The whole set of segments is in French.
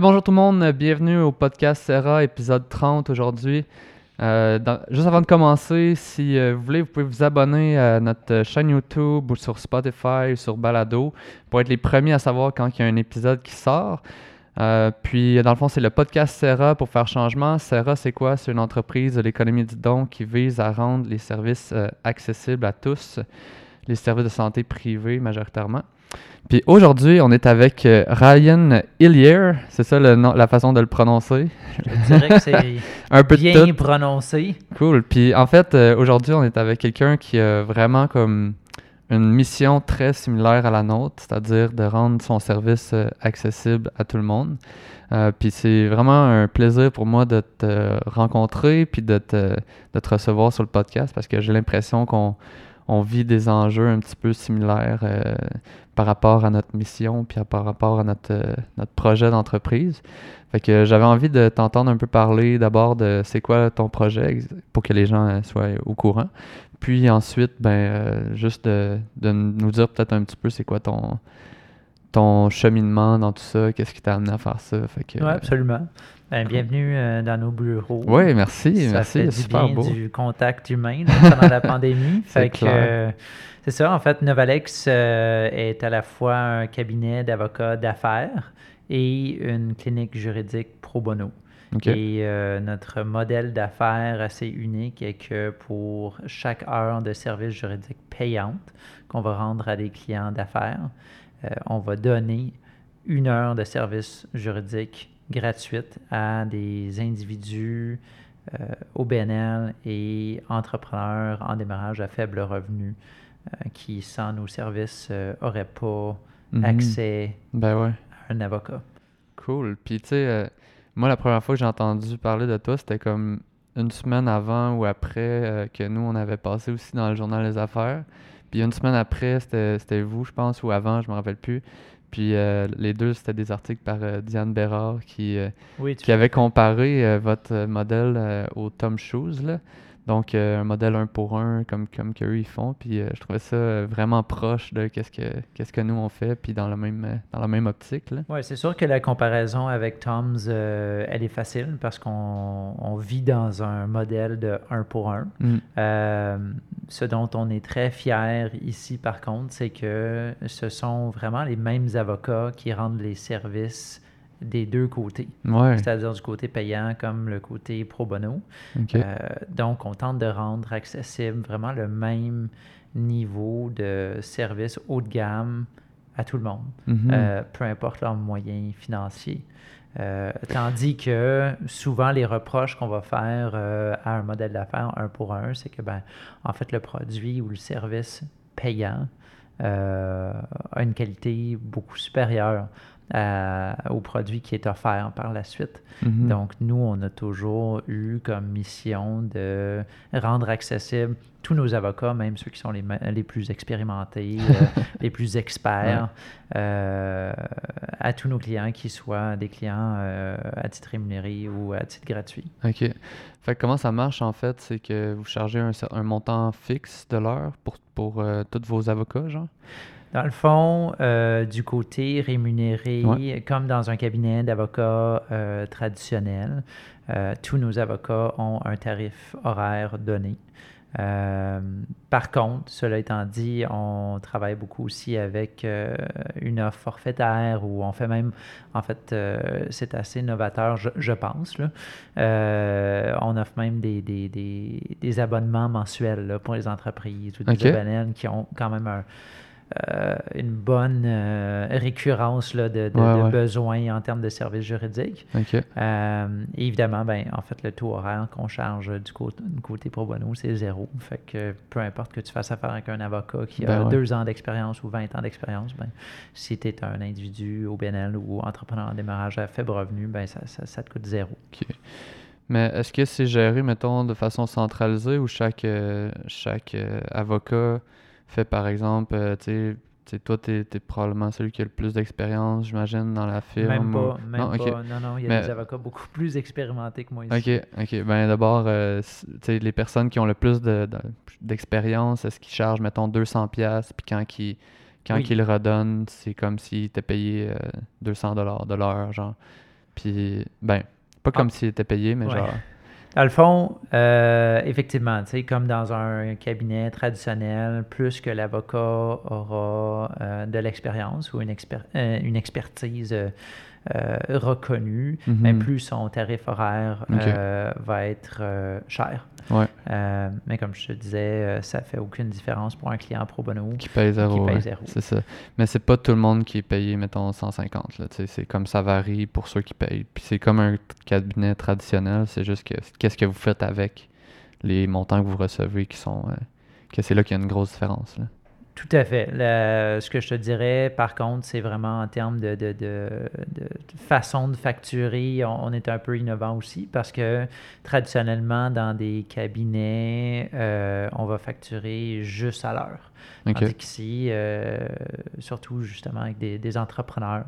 bonjour tout le monde, bienvenue au podcast Serra, épisode 30 aujourd'hui. Euh, juste avant de commencer, si euh, vous voulez, vous pouvez vous abonner à notre chaîne YouTube ou sur Spotify ou sur Balado pour être les premiers à savoir quand il y a un épisode qui sort. Euh, puis, dans le fond, c'est le podcast Serra pour faire changement. Serra, c'est quoi? C'est une entreprise de l'économie du don qui vise à rendre les services accessibles à tous, les services de santé privés majoritairement. Puis aujourd'hui, on est avec euh, Ryan Hillier, c'est ça le nom, la façon de le prononcer? Je dirais que c'est un peu bien prononcé. Cool. Puis en fait, euh, aujourd'hui, on est avec quelqu'un qui a vraiment comme une mission très similaire à la nôtre, c'est-à-dire de rendre son service euh, accessible à tout le monde. puis c'est vraiment un plaisir pour moi de te rencontrer puis de te, de te recevoir sur le podcast parce que j'ai l'impression qu'on on vit des enjeux un petit peu similaires euh, par rapport à notre mission puis par rapport à notre, euh, notre projet d'entreprise. Fait que j'avais envie de t'entendre un peu parler d'abord de c'est quoi ton projet pour que les gens euh, soient au courant. Puis ensuite, ben juste de, nous dire peut-être un petit peu c'est quoi ton, ton cheminement dans tout ça, qu'est-ce qui t'a amené à faire ça. Fait que, oui, absolument. Ben, bienvenue euh, dans nos bureaux. Oui, merci. Ça merci. Fait du super bien du contact humain pendant la pandémie. euh, c'est ça. En fait, Novalex euh, est à la fois un cabinet d'avocats d'affaires et une clinique juridique pro bono. Et notre modèle d'affaires assez unique est que pour chaque heure de service juridique payante qu'on va rendre à des clients d'affaires, on va donner une heure de service juridique gratuite à des individus euh, au BNL et entrepreneurs en démarrage à faible revenu euh, qui, sans nos services, n'auraient euh, pas mhm. accès ben ouais. à un avocat. Cool. Puis, tu sais, moi, la première fois que j'ai entendu parler de toi, c'était comme une semaine avant ou après que nous, on avait passé aussi dans le journal Les Affaires. Puis une semaine après, c'était vous, je pense, ou avant, je me rappelle plus. Puis euh, les deux, c'était des articles par euh, Diane Bérard qui, euh, qui avait comparé votre modèle au Tom Shoes. Là. Donc, euh, un modèle un pour un, comme, comme qu'eux ils font. Puis, euh, je trouvais ça euh, vraiment proche de qu'est-ce que, qu'est-ce que nous on fait, puis dans, le même, dans la même optique. Oui, c'est sûr que la comparaison avec Tom's, elle est facile parce qu'on on vit dans un modèle de un pour un. Mm. ce dont on est très fier ici, par contre, c'est que ce sont vraiment les mêmes avocats qui rendent les services des deux côtés, c'est-à-dire du côté payant comme le côté pro bono. Euh, donc, on tente de rendre accessible vraiment le même niveau de service haut de gamme à tout le monde, mhm. euh, peu importe leurs moyens financiers. Euh, tandis que souvent, les reproches qu'on va faire à un modèle d'affaires un pour un, c'est que, ben, en fait, le produit ou le service payant a une qualité beaucoup supérieure au produit qui est offert par la suite. Mhm. Donc, nous, on a toujours eu comme mission de rendre accessible tous nos avocats, même ceux qui sont les, les plus expérimentés, euh, les plus experts, euh, à tous nos clients, qu'ils soient des clients euh, à titre rémunéré ou à titre gratuit. OK. Fait comment ça marche en fait? C'est que vous chargez un, un montant fixe de l'heure pour, pour tous vos avocats, genre? Dans le fond, euh, du côté rémunéré, comme dans un cabinet d'avocats euh, traditionnel, euh, tous nos avocats ont un tarif horaire donné. par contre, cela étant dit, on travaille beaucoup aussi avec une offre forfaitaire où on fait même, en fait, c'est assez novateur, je, pense. on offre même des, des, des, abonnements mensuels pour les entreprises ou des okay. qui ont quand même un, euh, une bonne euh, récurrence là, de, besoins en termes de services juridiques. Euh, évidemment, ben, en fait, le taux horaire qu'on charge du côté, côté pro bono, c'est zéro. Fait que peu importe que tu fasses affaire avec un avocat qui a ben deux ans d'expérience ou 20 ans d'expérience, ben, si tu es un individu au BNL ou entrepreneur en démarrage à faible revenu, ben, ça, ça, te coûte zéro. Mais est-ce que c'est géré, mettons, de façon centralisée ou chaque, chaque avocat fait par exemple, euh, tu sais, toi, tu es, probablement celui qui a le plus d'expérience, j'imagine, dans la firme. Même pas, même non, pas. Non, non, il y a des avocats beaucoup plus expérimentés que moi ici. OK, OK. Ben d'abord, euh, les personnes qui ont le plus d'expérience, est-ce qu'ils chargent, mettons, 200$, puis quand ils, quand le redonnent, c'est comme s'ils étaient payés 200$ de l'heure, genre. Puis, ben, pas comme ah. s'il était payé, mais genre. Dans le fond, euh, effectivement, comme dans un cabinet traditionnel, plus que l'avocat aura euh, de l'expérience ou une, euh, une expertise euh, reconnu, mhm. mais plus son tarif horaire euh, va être euh, cher. mais comme je te disais, ça fait aucune différence pour un client pro bono qui paye zéro. C'est ça. Mais c'est pas tout le monde qui est payé, mettons, 150. C'est comme ça varie pour ceux qui payent. Puis c'est comme un cabinet traditionnel, c'est juste que qu'est-ce que vous faites avec les montants que vous recevez qui sont. que c'est là qu'il y a une grosse différence. Là. Tout à fait. ce que je te dirais, par contre, c'est vraiment en termes de, façon de facturer, on, est un peu innovant aussi parce que traditionnellement, dans des cabinets, euh, on va facturer juste à l'heure. Okay. qu'ici, euh, surtout justement avec des, entrepreneurs,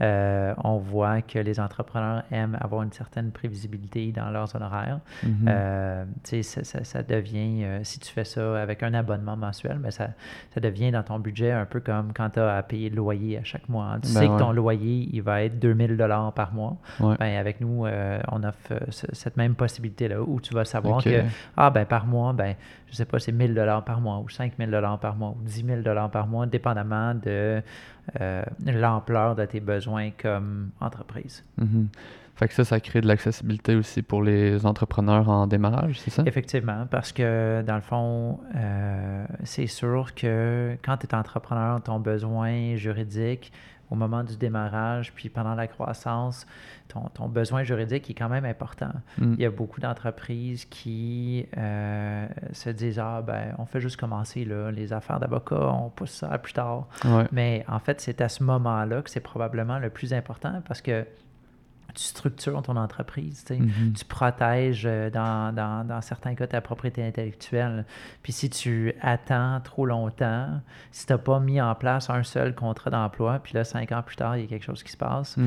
euh, on voit que les entrepreneurs aiment avoir une certaine prévisibilité dans leurs honoraires. Mhm. Euh, ça, ça, devient, si tu fais ça avec un abonnement mensuel, mais ça, ça devient dans ton budget un peu comme quand tu as à payer le loyer à chaque mois. Tu ben sais que ton loyer, il va être 2000 dollars par mois. Ben, avec nous, on offre cette même possibilité-là où tu vas savoir que, ah ben par mois, ben je sais pas, c'est 1000 dollars par mois ou 5000 dollars par mois ou 10 000 dollars par mois, dépendamment de euh, l'ampleur de tes besoins comme entreprise. Mm-hmm. Fait que ça, ça crée de l'accessibilité aussi pour les entrepreneurs en démarrage, c'est ça? Effectivement, parce que dans le fond, euh, c'est sûr que quand tu es entrepreneur, ton besoin juridique, au moment du démarrage, puis pendant la croissance, ton, besoin juridique est quand même important. Mm. Il y a beaucoup d'entreprises qui euh, se disent Ah, ben, on fait juste commencer là, les affaires d'avocat, on pousse ça à plus tard. Mais en fait, c'est à ce moment-là que c'est probablement le plus important parce que tu structures ton entreprise, mm-hmm. tu protèges euh, dans, dans, dans, certains cas ta propriété intellectuelle. Puis si tu attends trop longtemps, si tu n'as pas mis en place un seul contrat d'emploi, puis là, cinq ans plus tard, il y a quelque chose qui se passe, mm.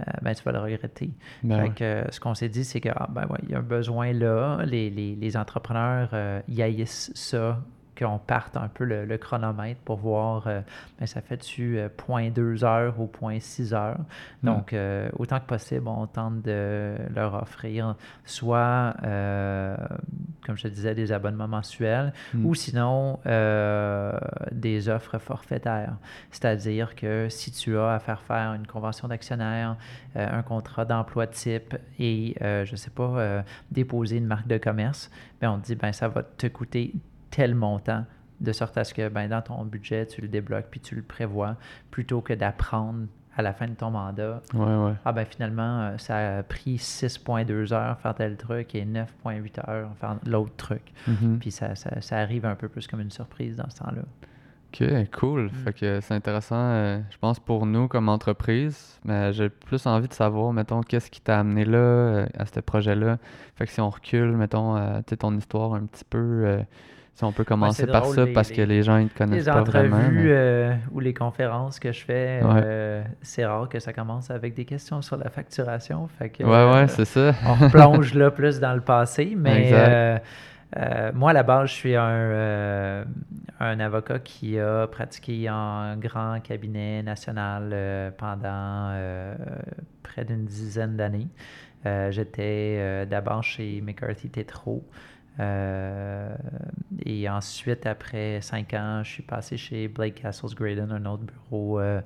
euh, ben, tu vas le regretter. Ben ce qu'on s'est dit, c'est que ah, ben, ouais, il y a un besoin là, les, les, les entrepreneurs euh, haïssent ça qu'on parte un peu le, chronomètre pour voir, euh, ben, ça fait-tu euh, 0.2 heures ou 0.6 heures. Donc, euh, autant que possible, on tente de leur offrir soit, comme je te disais, des abonnements mensuels hmm. ou sinon des offres forfaitaires. C'est-à-dire que si tu as à faire faire une convention d'actionnaire, un contrat d'emploi type et, je ne sais pas, déposer une marque de commerce, ben on te dit, ben ça va te coûter tel montant, de sorte à ce que ben, dans ton budget, tu le débloques puis tu le prévois, plutôt que d'apprendre à la fin de ton mandat. Ah ben finalement, euh, ça a pris 6.2 heures faire tel truc et 9.8 heures faire l'autre truc. Mm-hmm. Puis ça, ça, arrive un peu plus comme une surprise dans ce temps-là. OK, cool. Mm. Fait que c'est intéressant, euh, je pense, pour nous comme entreprise. Mais j'ai plus envie de savoir, mettons, qu'est-ce qui t'a amené là, euh, à ce projet-là. Fait que si on recule, mettons, ton histoire un petit peu si on peut commencer par ça parce que les gens ne connaissent pas vraiment. Les entrevues euh, ou les conférences que je fais, euh, c'est rare que ça commence avec des questions sur la facturation. Fait que, ouais, ouais, c'est ça. on plonge là plus dans le passé, mais euh, moi, à la base, je suis un, un, avocat qui a pratiqué en grand cabinet national pendant près d'une dizaine d'années. J'étais d'abord chez McCarthy Tétro. Euh, et ensuite, après cinq ans, je suis passé chez Blake Castles Graydon, un autre bureau euh,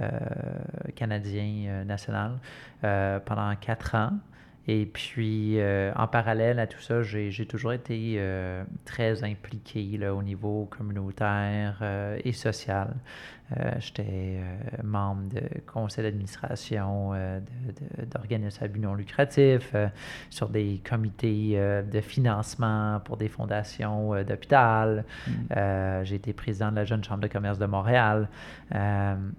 euh, canadien national, pendant quatre ans. Et puis, en parallèle à tout ça, j'ai toujours été très impliqué là, au niveau communautaire et social. Euh, j'étais euh, membre de conseil d'administration euh, d'organismes à but non lucratif, sur des comités de financement pour des fondations d'hôpital. Mm. j'ai été président de la Jeune Chambre de commerce de Montréal.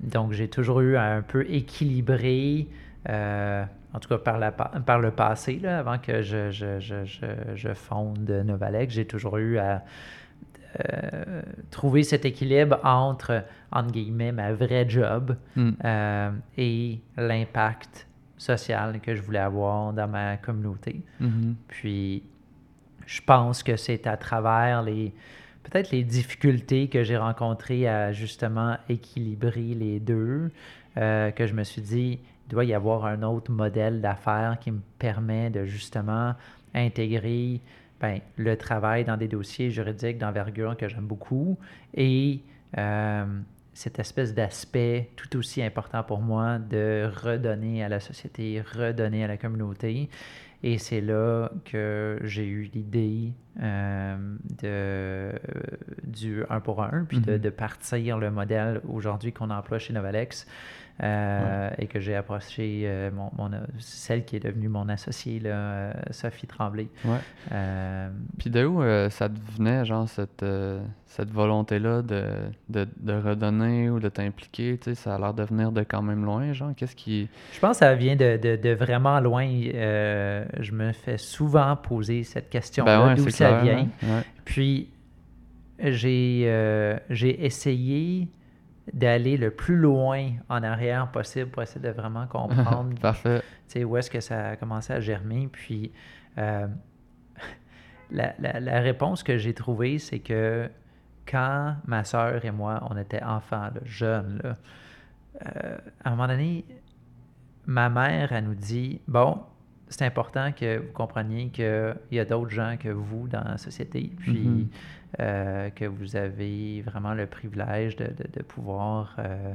donc, j'ai toujours eu un peu équilibré en tout cas par, la, par le passé, là, avant que je, je, je, je fonde Novalec, j'ai toujours eu à euh, trouver cet équilibre entre, entre guillemets, ma vraie job hmm. euh, et l'impact social que je voulais avoir dans ma communauté. Mm-hmm. Puis, je pense que c'est à travers les peut-être les difficultés que j'ai rencontrées à justement équilibrer les deux euh, que je me suis dit, doit y avoir un autre modèle d'affaires qui me permet de justement intégrer ben, le travail dans des dossiers juridiques d'envergure que j'aime beaucoup et euh, cette espèce d'aspect tout aussi important pour moi de redonner à la société, redonner à la communauté. Et c'est là que j'ai eu l'idée euh, de, du 1 pour 1, puis de, mm-hmm. de, partir le modèle aujourd'hui qu'on emploie chez Novalex. Euh, et que j'ai approché euh, mon, celle qui est devenue mon associée, là, euh, Sophie Tremblay. Ouais. Puis de où ça devenait, genre, cette, cette volonté-là de, de, de, redonner ou de t'impliquer? Tu sais, ça a l'air de venir de quand même loin, genre, qu'est-ce qui... Je pense que ça vient de, de vraiment loin. je me fais souvent poser cette question-là, ben d'où ça vient. Hein. Puis, j'ai j'ai essayé d'aller le plus loin en arrière possible pour essayer de vraiment comprendre où est-ce que ça a commencé à germer. Puis euh, la, réponse que j'ai trouvée, c'est que quand ma soeur et moi, on était enfants, jeunes, euh, à un moment donné, ma mère, elle nous dit, bon, c'est important que vous compreniez qu'il y a d'autres gens que vous dans la société, puis mm-hmm. Euh, que vous avez vraiment le privilège de, pouvoir euh,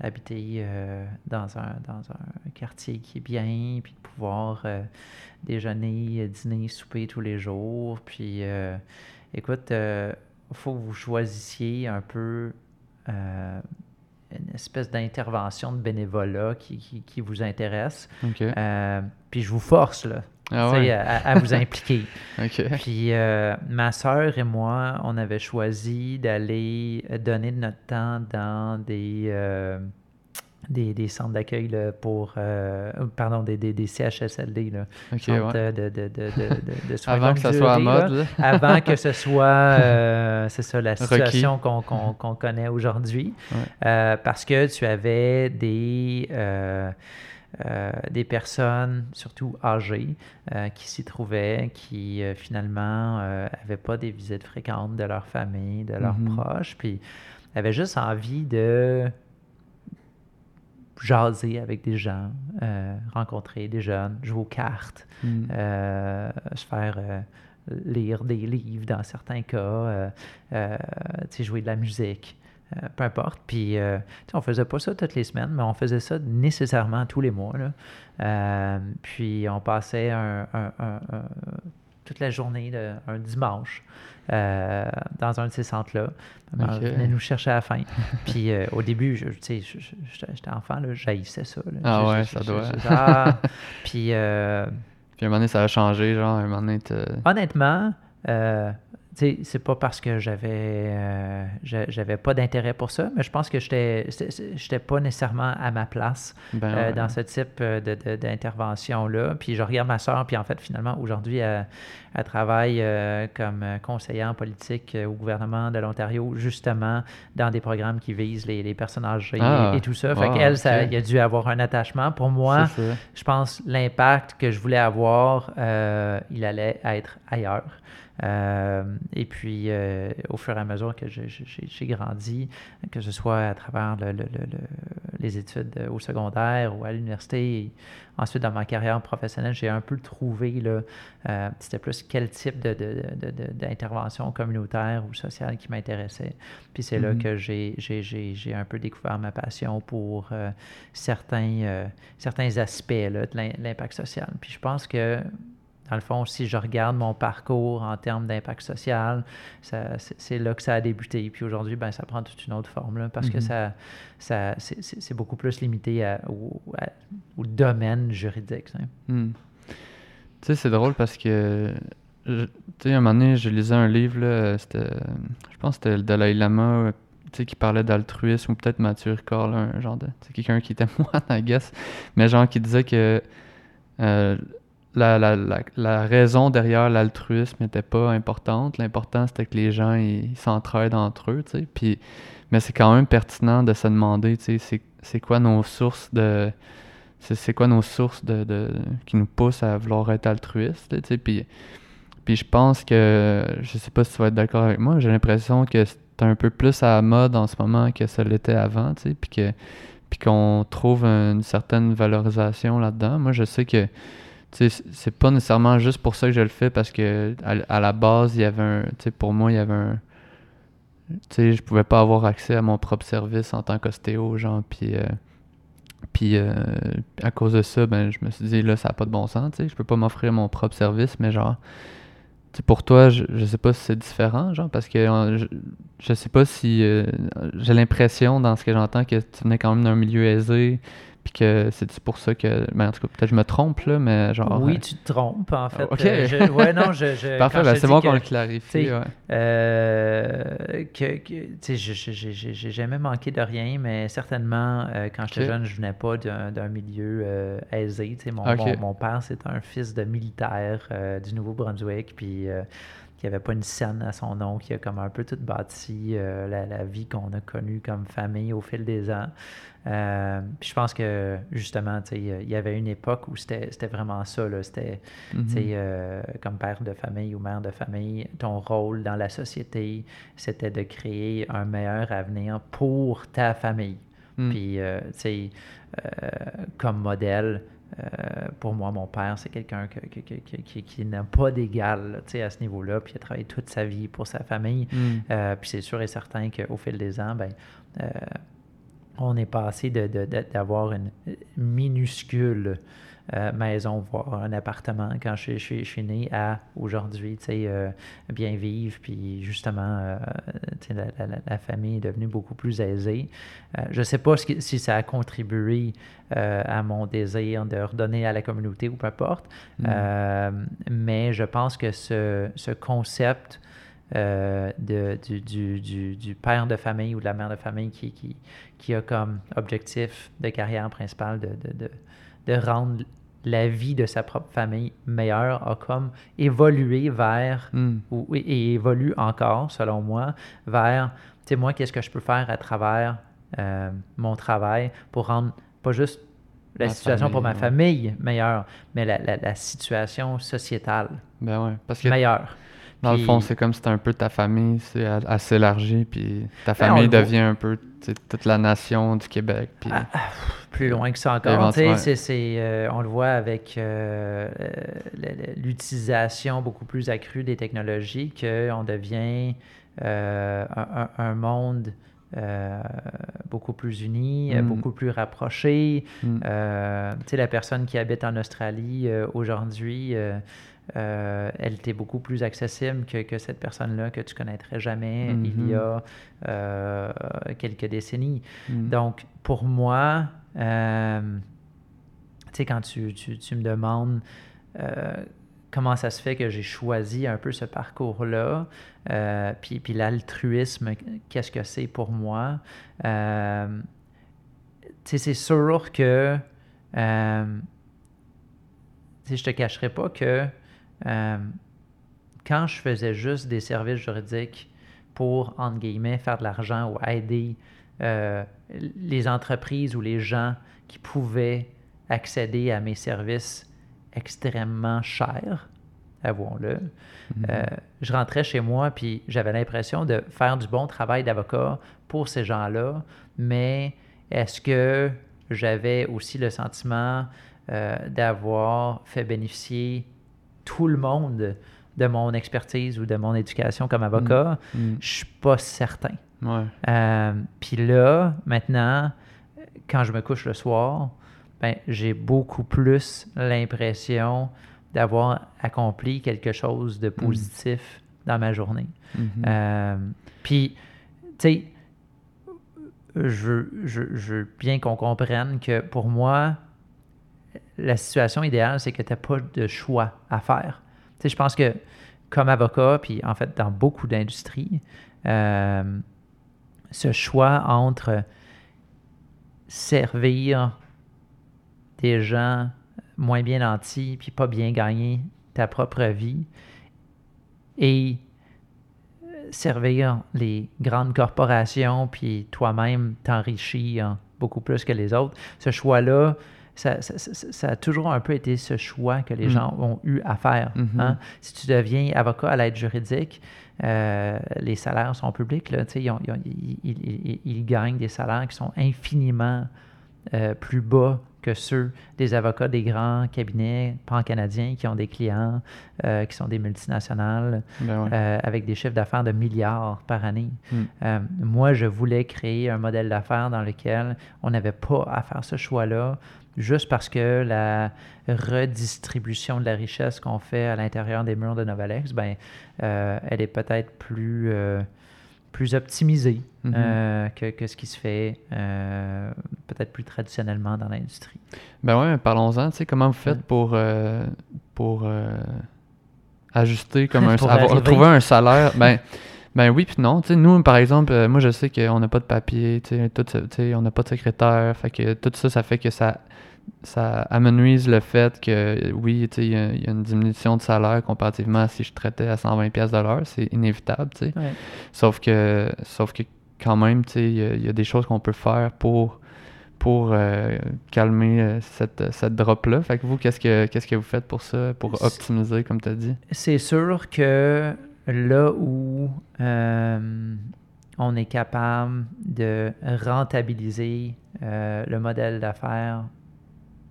habiter euh, dans, un, dans un quartier qui est bien, puis de pouvoir déjeuner, dîner, souper tous les jours. Puis, écoute, il faut que vous choisissiez un peu une espèce d'intervention de bénévolat qui, qui, vous intéresse. Puis je vous force là, ah à, vous impliquer. Puis euh, ma sœur et moi, on avait choisi d'aller donner de notre temps dans des, euh, des, des, centres d'accueil pour, euh, pardon, des, des, des CHSLD, là, centres de, de, de, de, soins Avant que ça soit à mode. avant que ce soit, c'est ça, la situation qu'on connaît aujourd'hui. Parce que tu avais des... des personnes, surtout âgées, qui s'y trouvaient, qui finalement n'avaient pas des visites fréquentes de leur famille, de leurs mm-hmm. proches, puis avaient juste envie de jaser avec des gens, euh, rencontrer des jeunes, jouer aux cartes, mm. euh, se faire euh, lire des livres dans certains cas, jouer de la musique. Peu importe. Puis, on faisait pas ça toutes les semaines, mais on faisait ça nécessairement tous les mois. puis, on passait toute la journée, un dimanche, euh, dans un de ces centres-là. Okay. venait nous chercher à la fin. Puis euh, au début, je, sais, j'étais enfant, là, j'haïssais ça. Ah ouais, ça doit. Ah, puis, euh, puis un moment donné, ça a changé, genre, un moment donné... Honnêtement, c'est pas parce que j'avais euh, j'avais pas d'intérêt pour ça, mais je pense que j'étais j'étais pas nécessairement à ma place ben euh, dans ce type euh, d'intervention-là. Puis je regarde ma soeur, puis en fait, finalement, aujourd'hui, elle, travaille comme conseillère politique au gouvernement de l'Ontario, justement dans des programmes qui visent les, les personnes âgées ah, et, tout ça. Fait qu'elle, ça, il a dû avoir un attachement. Pour moi, je pense l'impact que je voulais avoir, il allait être ailleurs. Euh, et puis, euh, au fur et à mesure que j'ai grandi, que ce soit à travers les études au secondaire ou à l'université, ensuite dans ma carrière professionnelle, j'ai un peu trouvé, euh, c'était plus quel type d'intervention communautaire ou sociale qui m'intéressait. Puis c'est là mm-hmm. que j'ai un peu découvert ma passion pour certains, certains aspects de l'impact social. Puis je pense que dans le fond, si je regarde mon parcours en termes d'impact social, c'est là que ça a débuté. Puis aujourd'hui, ben, ça prend toute une autre forme, parce que mm-hmm. ça, ça c'est beaucoup plus limité au, domaine juridique. Hmm. Tu sais, c'est drôle parce que, tu sais, un moment donné, je lisais un livre, je pense que c'était le Dalai Lama, qui parlait d'altruisme, ou peut-être Mathieu Ricard, un genre de, quelqu'un qui était moi, I guess, mais genre qui disait que euh, la, la, la, raison derrière l'altruisme n'était pas importante. L'important, c'était que les gens s'entraident entre eux. Puis, mais c'est quand même pertinent de se demander c'est quoi nos sources de. C'est quoi nos sources de, de, qui nous poussent à vouloir être altruistes. Puis, puis je pense que. Je sais pas si tu vas être d'accord avec moi, j'ai l'impression que c'est un peu plus à la mode en ce moment que ça l'était avant. Puis que puis qu'on trouve une certaine valorisation là-dedans. Moi, je sais que c'est pas nécessairement juste pour ça que je le fais parce que à, la base, il y avait un. Pour moi, il y avait un. Tu je pouvais pas avoir accès à mon propre service en tant qu'ostéo, genre, puis. Euh, puis euh, à cause de ça, ben, je me suis dit, là, ça n'a pas de bon sens, tu sais, je peux pas m'offrir mon propre service, mais genre, pour toi, je, je sais pas si c'est différent, genre, parce que je, je sais pas si. Euh, j'ai l'impression, dans ce que j'entends, que tu venais quand même d'un milieu aisé, que c'est pour ça que. Ben, en tout cas, peut-être je me trompe, là, mais genre. Oui, euh, tu te trompes, en fait. OK. Euh, ouais, non, je. Parfait, ben, c'est bon qu'on le clarifie. Ouais. Euh, que, tu sais, j'ai jamais manqué de rien, mais certainement, quand j'étais jeune, je venais pas d'un milieu aisé. Tu sais, mon, mon, père, c'était un fils de militaire du Nouveau-Brunswick, puis qui avait pas une scène à son nom, qui a comme un peu tout bâti la, la, vie qu'on a connue comme famille au fil des ans. Euh, puis je pense que justement, il y avait une époque où c'était vraiment ça. C'était mhm. euh, comme père de famille ou mère de famille, ton rôle dans la société, c'était de créer un meilleur avenir pour ta famille. Mhm. Puis, euh, tu sais, comme modèle, pour moi, mon père, c'est quelqu'un qui, qui, n'a pas d'égal à ce niveau-là, puis il a travaillé toute sa vie pour sa famille. Mhm. puis c'est sûr et certain qu'au fil des ans, ben, on est passé d'avoir une minuscule euh, maison, voire un appartement quand je, suis né, à aujourd'hui, tu sais, euh, bien vivre, puis justement, euh, la, famille est devenue beaucoup plus aisée. je ne sais pas si, ça a contribué à mon désir de redonner à la communauté ou peu importe, mm. mais je pense que ce, ce concept euh, de, du, du, père de famille ou de la mère de famille qui, qui, qui a comme objectif de carrière principale de, de, de, rendre la vie de sa propre famille meilleure, a comme évolué vers, hmm. ou, et évolue encore, selon moi, vers, tu sais, moi, qu'est-ce que je peux faire à travers euh, mon travail pour rendre pas juste la situation pour ma famille meilleure, mais la, la, situation sociétale ben ouais, parce que meilleure. Dans le fond, c'est comme si c'était un peu ta famille, c'est assez élargi, puis ta ben, famille devient un peu toute la nation du Québec. Puis... Ah, ah, plus loin que ça encore. Euh, on le voit avec euh, l'utilisation beaucoup plus accrue des technologies, qu'on devient euh, un, monde beaucoup plus uni, mm. beaucoup plus rapproché. Mm. la personne qui habite en Australie aujourd'hui euh, elle était beaucoup plus accessible que, cette personne-là que tu connaîtrais jamais il y a euh, quelques décennies. Mm. Donc, pour moi, euh, tu sais, quand tu, me demandes comment ça se fait que j'ai choisi un peu ce parcours-là, puis, puis l'altruisme, qu'est-ce que c'est pour moi, tu sais, c'est sûr que, je te cacherai pas que euh, quand je faisais juste des services juridiques pour, entre guillemets, faire de l'argent ou aider euh, les entreprises ou les gens qui pouvaient accéder à mes services extrêmement chers, avouons-le, mm-hmm. euh, je rentrais chez moi puis j'avais l'impression de faire du bon travail d'avocat pour ces gens-là, mais est-ce que j'avais aussi le sentiment d'avoir fait bénéficier tout le monde de mon expertise ou de mon éducation comme avocat, je mm. ne je suis pas certain. Euh, puis là, maintenant, quand je me couche le soir, ben, j'ai beaucoup plus l'impression d'avoir accompli quelque chose de mm. positif dans ma journée. Mm-hmm. Euh, puis, tu sais, je, je, je veux bien qu'on comprenne que pour moi, la situation idéale, c'est que tu n'as pas de choix à faire. Tu sais, je pense que comme avocat, puis en fait dans beaucoup d'industries, euh, ce choix entre servir des gens moins bien nantis, puis pas bien gagner ta propre vie, et servir les grandes corporations, puis toi-même t'enrichir beaucoup plus que les autres, ce choix-là, ça, a toujours un peu été ce choix que les mm. gens ont eu à faire. Mm-hmm. Hein. Si tu deviens avocat à l'aide juridique, euh, les salaires sont publics. Là, ils, ils, gagnent des salaires qui sont infiniment plus bas que ceux des avocats des grands cabinets pan-canadiens qui ont des clients euh, qui sont des multinationales ben euh, avec des chiffres d'affaires de milliards par année. Euh, moi, je voulais créer un modèle d'affaires dans lequel on n'avait pas à faire ce choix-là juste parce que la redistribution de la richesse qu'on fait à l'intérieur des murs de Novalex, ben, elle est peut-être plus plus optimisé mhm. euh, que, que, ce qui se fait euh, peut-être plus traditionnellement dans l'industrie. Ben ouais, parlons-en. Comment vous faites pour, euh, pour ajuster comme un avoir, trouver un salaire? Ben, ben oui, puis non. Nous, par exemple, moi, je sais qu'on n'a pas de papier, tout, on n'a pas de secrétaire. Fait que tout ça, ça fait que ça ça amenuise le fait que oui, il y, a une diminution de salaire comparativement à si je traitais à 120 pièces de l'heure, c'est inévitable, tu sais. Sauf que sauf que quand même, il y, a des choses qu'on peut faire pour pour euh, calmer euh, cette, cette drop-là. Fait que vous, qu'est-ce que qu'est-ce que vous faites pour ça, pour optimiser, comme tu as dit? C'est sûr que là où euh, on est capable de rentabiliser le modèle d'affaires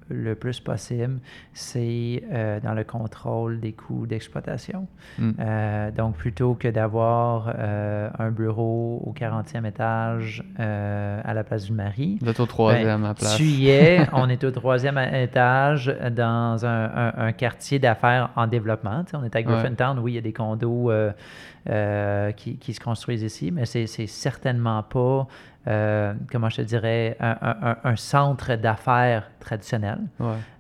le plus possible, c'est euh, dans le contrôle des coûts d'exploitation. Hmm. Euh, donc, plutôt que d'avoir euh, un bureau au 40e étage à la place du mari. Vous êtes au troisième ben, à place. Tu y es, on est au troisième étage dans un, quartier d'affaires en développement. on est à Griffintown, oui, il y a des condos qui, qui, se construisent ici, mais c'est certainement pas euh, comment je te dirais, un, centre d'affaires traditionnel.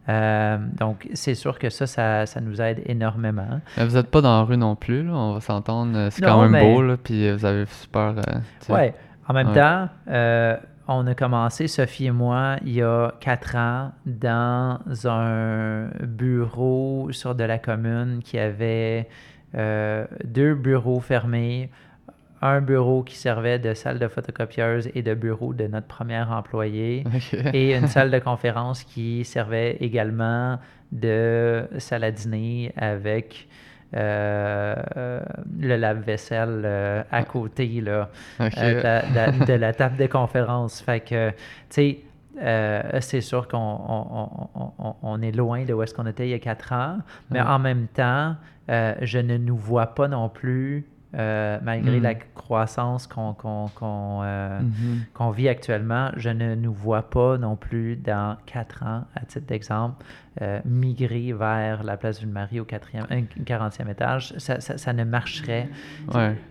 Euh, donc, c'est sûr que ça, ça, nous aide énormément. Mais vous n'êtes pas dans la rue non plus, on va s'entendre. C'est quand même beau, là, puis vous avez super. Euh, oui, en même temps, on a commencé, Sophie et moi, il y a quatre ans, dans un bureau sur de la commune qui avait deux bureaux fermés, un bureau qui servait de salle de photocopieuse et de bureau de notre premier employé et une salle de conférence qui servait également de salle à dîner avec euh, le lave-vaisselle euh, à côté là, euh, de, la, table de conférence. Fait que, tu sais, c'est sûr qu'on est loin de où est-ce qu'on était il y a quatre ans, mais en même temps, je ne nous vois pas non plus euh, malgré la mm. croissance qu'on euh, mm-hmm. qu'on vit actuellement, je ne nous vois pas non plus dans quatre ans, à titre d'exemple, euh, migrer vers la place du Marie au 40e étage. Ça, ça, ne marcherait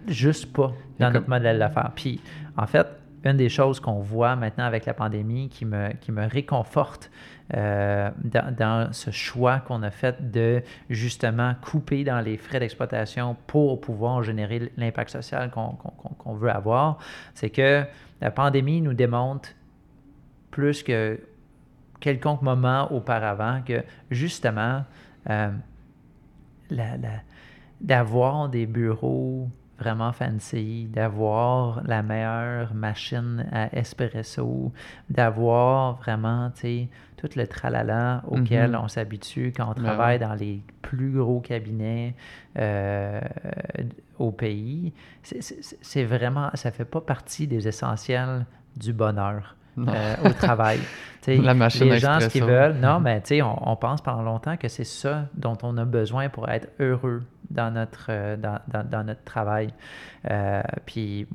juste pas dans notre modèle d'affaires. Puis, en fait, une des choses qu'on voit maintenant avec la pandémie qui me, qui me réconforte euh, dans, ce choix qu'on a fait de justement couper dans les frais d'exploitation pour pouvoir générer l'impact social qu'on veut avoir, c'est que la pandémie nous démontre plus que quelconque moment auparavant que justement euh, d'avoir des bureaux vraiment fancy, d'avoir la meilleure machine à espresso, d'avoir vraiment, tout le tralala auquel mhm. on s'habitue quand on ben travaille dans les plus gros cabinets euh, au pays. C'est vraiment, ça fait pas partie des essentiels du bonheur. Euh, au travail. la machine les gens, ce qu'ils veulent, non, mais tu sais, on, on, pense pendant longtemps que c'est ça dont on a besoin pour être heureux dans notre, euh, dans, dans, notre travail. Euh, puis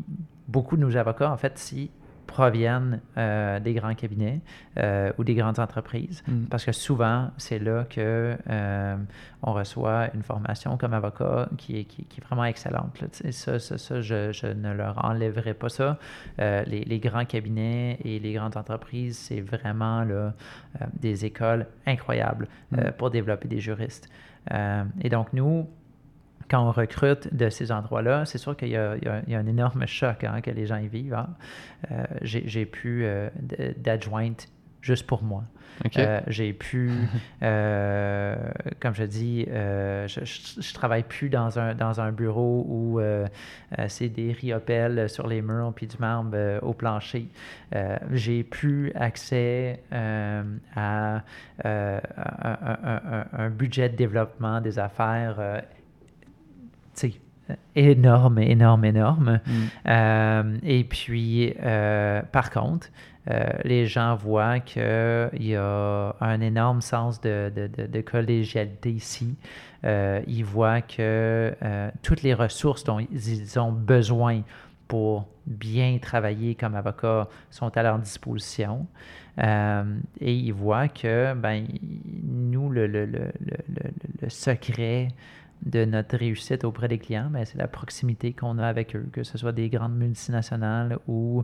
beaucoup de nos avocats, en fait, si proviennent euh, des grands cabinets euh, ou des grandes entreprises, mm. parce que souvent, c'est là que euh, on reçoit une formation comme avocat qui est, qui, est vraiment excellente. Ça, ça, ça je, je, ne leur enlèverai pas ça. Les, les, grands cabinets et les grandes entreprises, c'est vraiment là, des écoles incroyables mm. pour développer des juristes. et donc, nous, quand on recrute de ces endroits-là, c'est sûr qu'il y, a un énorme choc hein, que les gens y vivent. Hein. Euh, j'ai pu euh, d'adjointe juste pour moi. Euh, j'ai pu, comme je dis, je, ne travaille plus dans un, dans un bureau où c'est des riopelles sur les murs puis du marbre au plancher. j'ai plus accès à, un, budget de développement des affaires énorme, énorme, énorme. Mm. et puis, par contre, les gens voient qu'il y a un énorme sens de, de, de collégialité ici. ils voient que toutes les ressources dont ils ont besoin pour bien travailler comme avocat sont à leur disposition. Euh, et ils voient que ben, nous, le, le, le, le, secret de notre réussite auprès des clients, ben, c'est la proximité qu'on a avec eux, que ce soit des grandes multinationales ou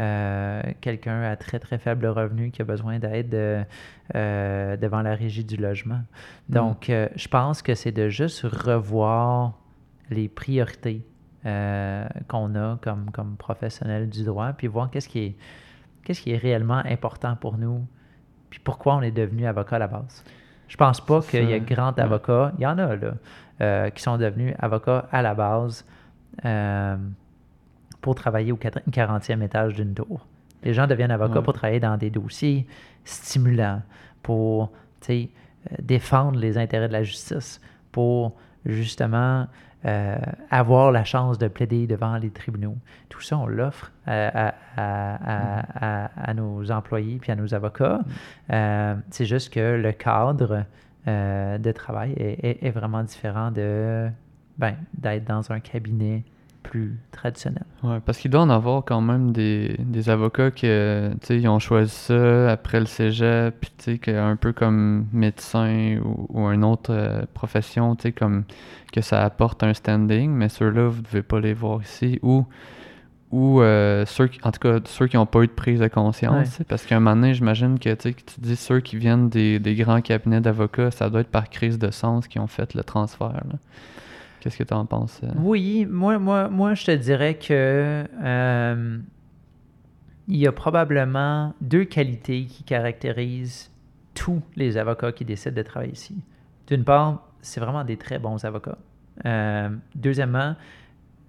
euh, quelqu'un à très très faible revenu qui a besoin d'aide euh, devant la régie du logement. Mm. Donc, je pense que c'est de juste revoir les priorités qu'on a comme, comme professionnel du droit, puis voir qu'est-ce qui est qu'est-ce qui est réellement important pour nous, puis pourquoi on est devenu avocat à la base. Je pense pas qu'il y ait grand avocats, il y en a là, euh, qui sont devenus avocats à la base euh, pour travailler au 40e étage d'une tour. Les gens deviennent avocats pour travailler dans des dossiers stimulants, pour euh, défendre les intérêts de la justice, pour justement euh, avoir la chance de plaider devant les tribunaux. Tout ça, on l'offre à, nos employés puis à nos avocats. Euh, c'est juste que le cadre euh, de travail est, vraiment différent de ben, d'être dans un cabinet plus traditionnel. Oui, parce qu'il doit en avoir quand même des, avocats qui ils ont choisi ça après le cégep, puis un peu comme médecin ou, une autre euh, profession, comme que ça apporte un standing, mais ceux-là, vous ne devez pas les voir ici. Ou euh, ceux en tout cas, ceux qui n'ont pas eu de prise de conscience. Parce qu'à un moment donné, j'imagine que tu dis ceux qui viennent des, des grands cabinets d'avocats, ça doit être par crise de sens qui ont fait le transfert. Qu'est-ce que tu en penses? Euh? Oui, moi, moi, moi, je te dirais que euh, il y a probablement deux qualités qui caractérisent tous les avocats qui décident de travailler ici. D'une part, c'est vraiment des très bons avocats. Euh, deuxièmement,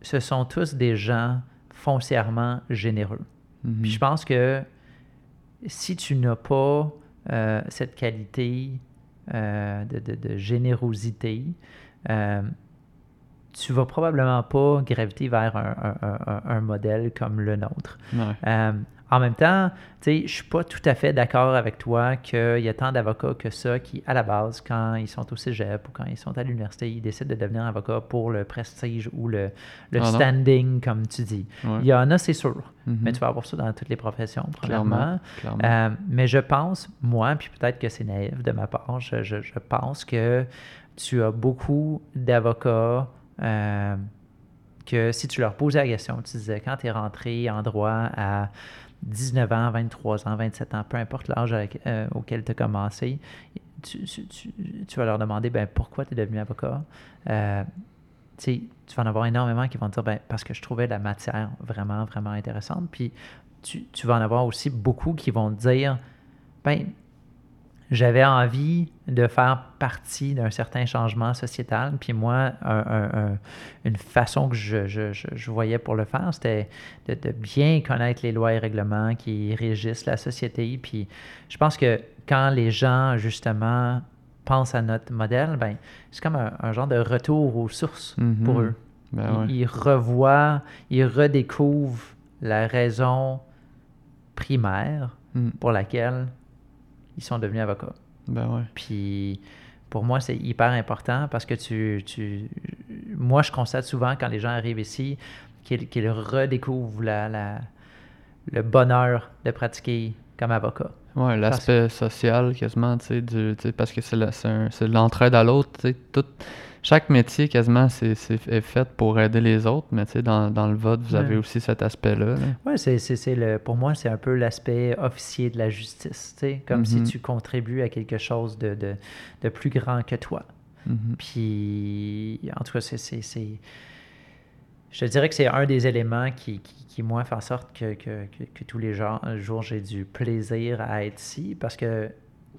ce sont tous des gens foncièrement généreux. Mm-hmm. Puis je pense que si tu n'as pas cette qualité de, de, de, générosité, tu vas probablement pas graviter vers un, modèle comme le nôtre. Euh, en même temps, je ne suis pas tout à fait d'accord avec toi qu'il y a tant d'avocats que ça qui, à la base, quand ils sont au cégep ou quand ils sont à l'université, ils décident de devenir avocat pour le prestige ou le, le ah standing, comme tu dis. Il y en a, c'est sûr. Mm-hmm. Mais tu vas avoir ça dans toutes les professions, premièrement. Euh, mais je pense, moi, puis peut-être que c'est naïf de ma part, je, je pense que tu as beaucoup d'avocats euh, que si tu leur posais la question, tu disais quand tu es rentré en droit à 19 ans, 23 ans, 27 ans, peu importe l'âge euh, auquel tu as commencé, tu, vas leur demander ben, pourquoi tu es devenu avocat? Euh, tu vas en avoir énormément qui vont te dire ben, parce que je trouvais la matière vraiment, vraiment intéressante. Puis tu, vas en avoir aussi beaucoup qui vont te dire ben, j'avais envie de faire partie d'un certain changement sociétal. Puis moi, une façon que je, voyais pour le faire, c'était de, bien connaître les lois et règlements qui régissent la société. Puis je pense que quand les gens, justement, pensent à notre modèle, ben, c'est comme un, genre de retour aux sources mm-hmm. pour eux. Ben ils, revoient, ils redécouvrent la raison primaire mm. pour laquelle ils sont devenus avocats. Ben ouais. Puis pour moi, c'est hyper important parce que tu, tu, Moi, je constate souvent quand les gens arrivent ici qu'ils redécouvrent la, le bonheur de pratiquer comme avocat. Oui, l'aspect social quasiment, tu sais, parce que c'est l'entraide à l'autre, tu sais, tout chaque métier quasiment c'est, est fait pour aider les autres, mais tu sais, dans, dans le vote, vous avez aussi cet aspect-là. Oui, c'est, c'est, le, pour moi, c'est un peu l'aspect officier de la justice, tu sais, comme si mm-hmm. tu contribues à quelque chose de, de, de plus grand que toi. Mm-hmm. Puis, en tout cas, c'est, je te dirais que c'est un des éléments qui, qui, qui moi, fait en sorte que, que, que, que tous les jours, j'ai du plaisir à être ici, parce que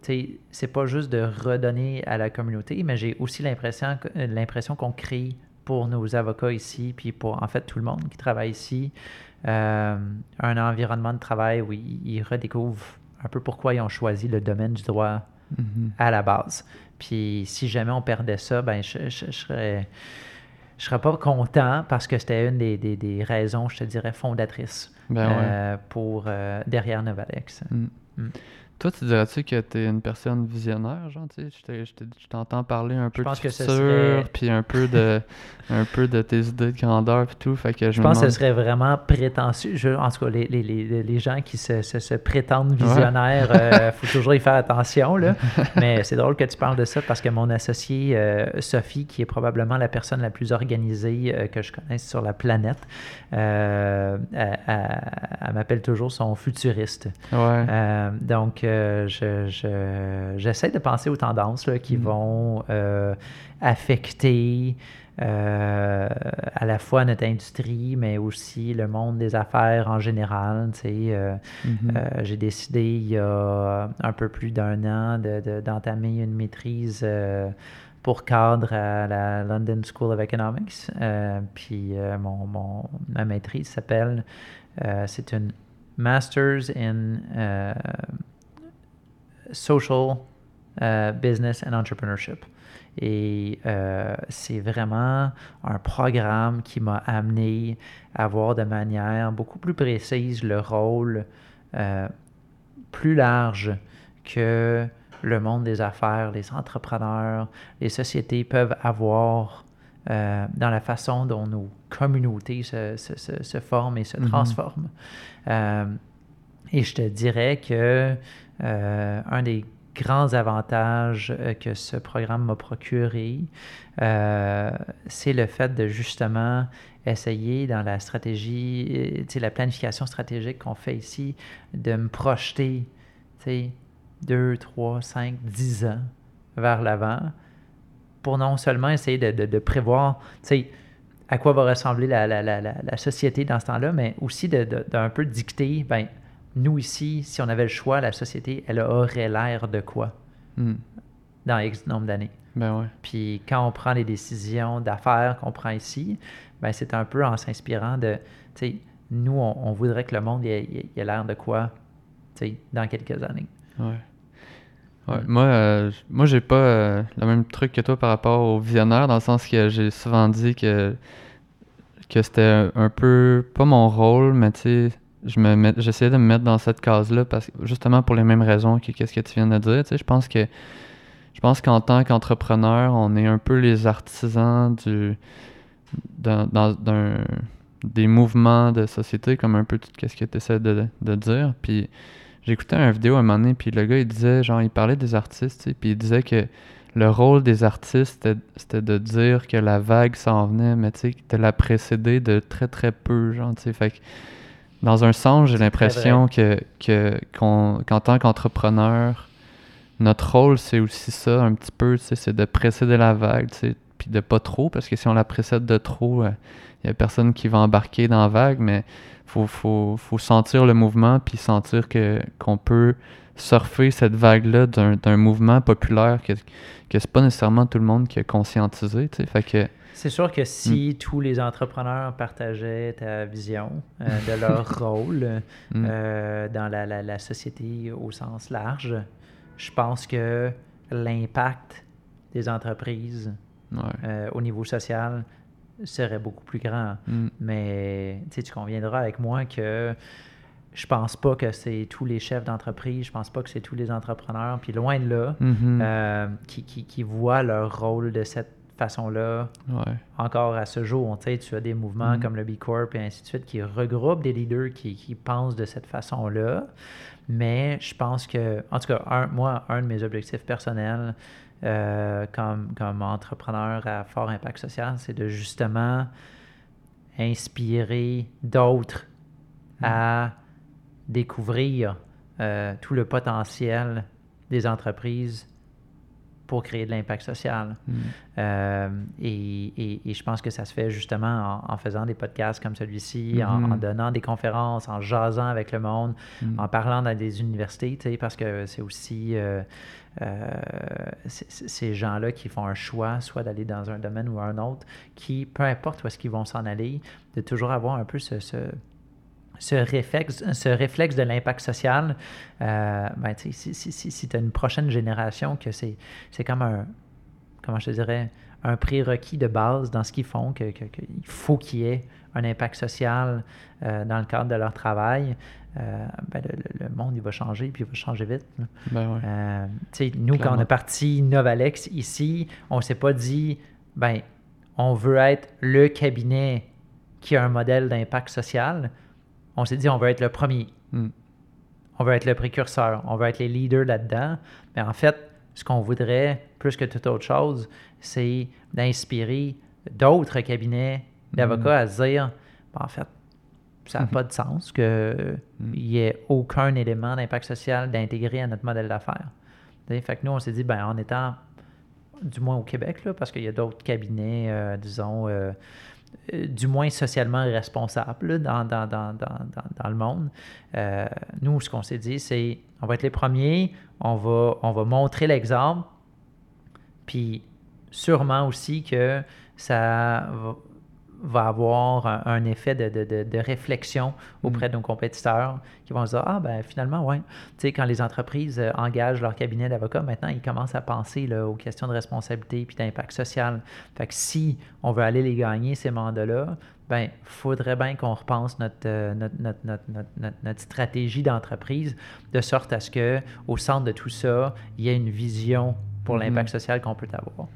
c'est pas juste de redonner à la communauté, mais j'ai aussi l'impression, euh, l'impression qu'on crée pour nos avocats ici, puis pour en fait tout le monde qui travaille ici, euh, un environnement de travail où ils, redécouvrent un peu pourquoi ils ont choisi le domaine du droit mm-hmm. à la base. Puis si jamais on perdait ça, ben je, serais je serais pas content parce que c'était une des, des, des, raisons, je te dirais, fondatrices ben euh, pour euh, derrière Novalex. Mm. Mm. Toi, tu dirais-tu que tu es une personne visionnaire, genre, tu sais, je t'entends parler un peu de futur, puis un peu de, un peu de tes idées de grandeur, puis tout, fait que je, pense que ce serait vraiment prétentieux. Je, en tout cas, les, les, les, les gens qui se, se, prétendent visionnaires, il euh, faut toujours y faire attention, là. Mais c'est drôle que tu parles de ça, parce que mon associée, euh, Sophie, qui est probablement la personne la plus organisée euh, que je connaisse sur la planète, elle, elle m'appelle toujours son futuriste. Ouais. donc, je, j'essaie de penser aux tendances qui mm. vont euh, affecter euh, à la fois notre industrie, mais aussi le monde des affaires en général. Euh, mm-hmm. j'ai décidé il y a un peu plus d'un an d'entamer une maîtrise pour cadre à la London School of Economics. puis mon, ma maîtrise s'appelle, c'est une Masters in social euh, business and entrepreneurship. Et euh, c'est vraiment un programme qui m'a amené à voir de manière beaucoup plus précise le rôle euh, plus large que le monde des affaires, les entrepreneurs, les sociétés peuvent avoir dans la façon dont nos communautés se, se, se, forment et se mm-hmm. transforment. et je te dirais que euh, un des grands avantages euh, que ce programme m'a procuré, euh, c'est le fait de justement essayer dans la stratégie, la planification stratégique qu'on fait ici, de me projeter deux, trois, cinq, dix ans vers l'avant pour non seulement essayer de, prévoir à quoi va ressembler la société dans ce temps-là, mais aussi d'un peu dicter, ben, nous ici, si on avait le choix, la société, elle aurait l'air de quoi? Hmm. dans X nombre d'années. Ben ouais. Puis quand on prend les décisions d'affaires qu'on prend ici, ben c'est un peu en s'inspirant de, tu sais, nous, on, voudrait que le monde ait, l'air de quoi, tu sais, dans quelques années. Ouais. Ouais. Moi, euh, moi j'ai pas euh, le même truc que toi par rapport au visionnaire, dans le sens que j'ai souvent dit que, que c'était un peu, pas mon rôle, mais tu sais, je me j'essayais de me mettre dans cette case-là parce justement pour les mêmes raisons que qu'est-ce que tu viens de dire. Tu sais, je pense que je pense qu'en tant qu'entrepreneur, on est un peu les artisans du d'un, des mouvements de société, comme un peu tout ce que tu essaies de, de, dire. Puis j'écoutais une vidéo à un moment donné, puis le gars il disait, genre, il parlait des artistes, tu sais, puis il disait que le rôle des artistes, c'était, de dire que la vague s'en venait, mais tu sais, de la précéder de très très peu, genre, tu sais. Fait que dans un sens, j'ai l'impression que, qu'en tant qu'entrepreneur, notre rôle, c'est aussi ça, un petit peu, c'est de précéder la vague, puis de pas trop, parce que si on la précède de trop, il euh, n'y a personne qui va embarquer dans la vague, mais faut, faut, faut sentir le mouvement, puis sentir que, qu'on peut surfer cette vague-là d'un, mouvement populaire que, que c'est pas nécessairement tout le monde qui a conscientisé, tu sais, fait que c'est sûr que si mm. tous les entrepreneurs partageaient ta vision euh, de leur rôle mm. euh, dans la, société au sens large, je pense que l'impact des entreprises euh, au niveau social serait beaucoup plus grand. Mm. Mais tu conviendras avec moi que je pense pas que c'est tous les chefs d'entreprise, je pense pas que c'est tous les entrepreneurs, puis loin de là, mm-hmm. qui, qui, voient leur rôle de cette façon-là. Encore à ce jour, tu as des mouvements mm-hmm. comme le B Corp et ainsi de suite qui regroupent des leaders qui, qui pensent de cette façon-là. Mais je pense que, en tout cas, un, moi, un de mes objectifs personnels euh, comme, comme entrepreneur à fort impact social, c'est de justement inspirer d'autres mm. à découvrir euh, tout le potentiel des entreprises pour créer de l'impact social. Mm. Euh, et, et, je pense que ça se fait justement en, faisant des podcasts comme celui-ci, en, mm-hmm. donnant des conférences, en jasant avec le monde, mm. en parlant dans des universités, parce que c'est aussi euh, euh, ces gens-là qui font un choix, soit d'aller dans un domaine ou un autre, qui, peu importe où est-ce qu'ils vont s'en aller, de toujours avoir un peu ce, ce ce réflexe, ce réflexe de l'impact social, euh, ben, si, si, si, tu as une prochaine génération que c'est, c'est comme un, comment je te dirais, un prérequis de base dans ce qu'ils font, qu'il que, faut qu'il y ait un impact social euh, dans le cadre de leur travail, euh, ben, le, monde il va changer, puis il va changer vite. Ben euh, nous, quand on a parti Novalex ici, on ne s'est pas dit, ben, on veut être le cabinet qui a un modèle d'impact social. On s'est dit, on veut être le premier. Hmm. On veut être le précurseur. On veut être les leaders là-dedans. Mais en fait, ce qu'on voudrait, plus que toute autre chose, c'est d'inspirer d'autres cabinets d'avocats à se dire, ben, en fait, ça n'a mhm. pas de sens qu'il n'y ait aucun élément d'impact social d'intégrer à notre modèle d'affaires. Fait que nous, on s'est dit, ben, en étant, du moins au Québec, là, parce qu'il y a d'autres cabinets, euh, disons, euh, du moins socialement responsables dans, le monde. nous, ce qu'on s'est dit, c'est on va être les premiers, on va, on va montrer l'exemple, puis sûrement aussi que ça va, avoir un, effet de, réflexion auprès mm. de nos compétiteurs qui vont se dire Ah, ben finalement, ouais. Tu sais, quand les entreprises euh, engagent leur cabinet d'avocats, maintenant, ils commencent à penser là, aux questions de responsabilité puis d'impact social. Fait que si on veut aller les gagner, ces mandats-là, ben faudrait bien qu'on repense euh, notre, notre, notre, stratégie d'entreprise de sorte à ce que au centre de tout ça, il y ait une vision pour mm-hmm. l'impact social qu'on peut avoir.